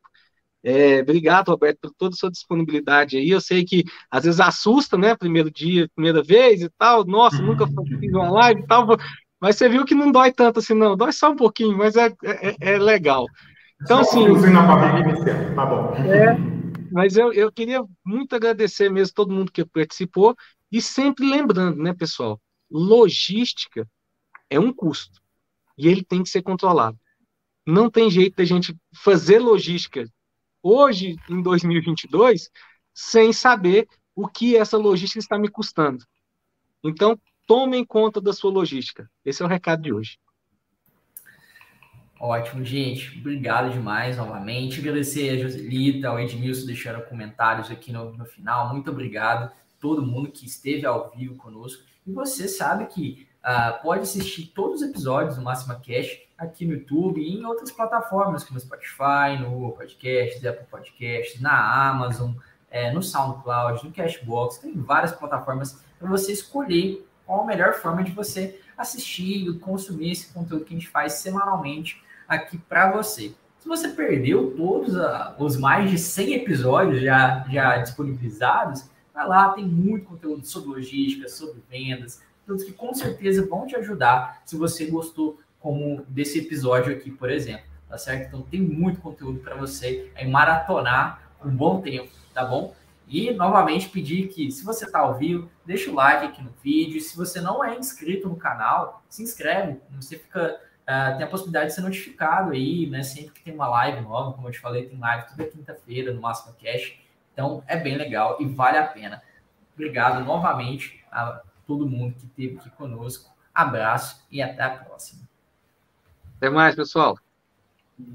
É, obrigado, Roberto, por toda a sua disponibilidade aí. Eu sei que às vezes assusta, né? Primeiro dia, primeira vez e tal. Nossa, nunca fiz uma live e tal. Mas você viu que não dói tanto assim, não. Dói só um pouquinho, mas é, é, é legal. Então, só assim. na barriga tá bom. É, mas eu, eu queria muito agradecer mesmo todo mundo que participou. E sempre lembrando, né, pessoal? Logística é um custo. E ele tem que ser controlado. Não tem jeito da gente fazer logística hoje, em 2022, sem saber o que essa logística está me custando. Então, tomem conta da sua logística. Esse é o recado de hoje. Ótimo, gente. Obrigado demais novamente. Agradecer a Joselita, ao Edmilson deixaram comentários aqui no, no final. Muito obrigado todo mundo que esteve ao vivo conosco. E você sabe que uh, pode assistir todos os episódios do Máxima Cash aqui no YouTube e em outras plataformas, como Spotify, no Podcast, Apple Podcasts, na Amazon, é, no SoundCloud, no Cashbox. Tem várias plataformas para você escolher qual a melhor forma de você assistir e consumir esse conteúdo que a gente faz semanalmente aqui para você. Se você perdeu todos uh, os mais de 100 episódios já, já disponibilizados, Vai lá, tem muito conteúdo sobre logística, sobre vendas, todos que com certeza vão te ajudar se você gostou como desse episódio aqui, por exemplo, tá certo? Então tem muito conteúdo para você aí maratonar um bom tempo, tá bom? E novamente pedir que, se você está ao vivo, deixa o like aqui no vídeo. Se você não é inscrito no canal, se inscreve. Você fica uh, tem a possibilidade de ser notificado aí, né? Sempre que tem uma live nova, como eu te falei, tem live toda quinta-feira no Máximo Cash. Então é bem legal e vale a pena. Obrigado novamente a todo mundo que esteve aqui conosco. Abraço e até a próxima. Até mais, pessoal.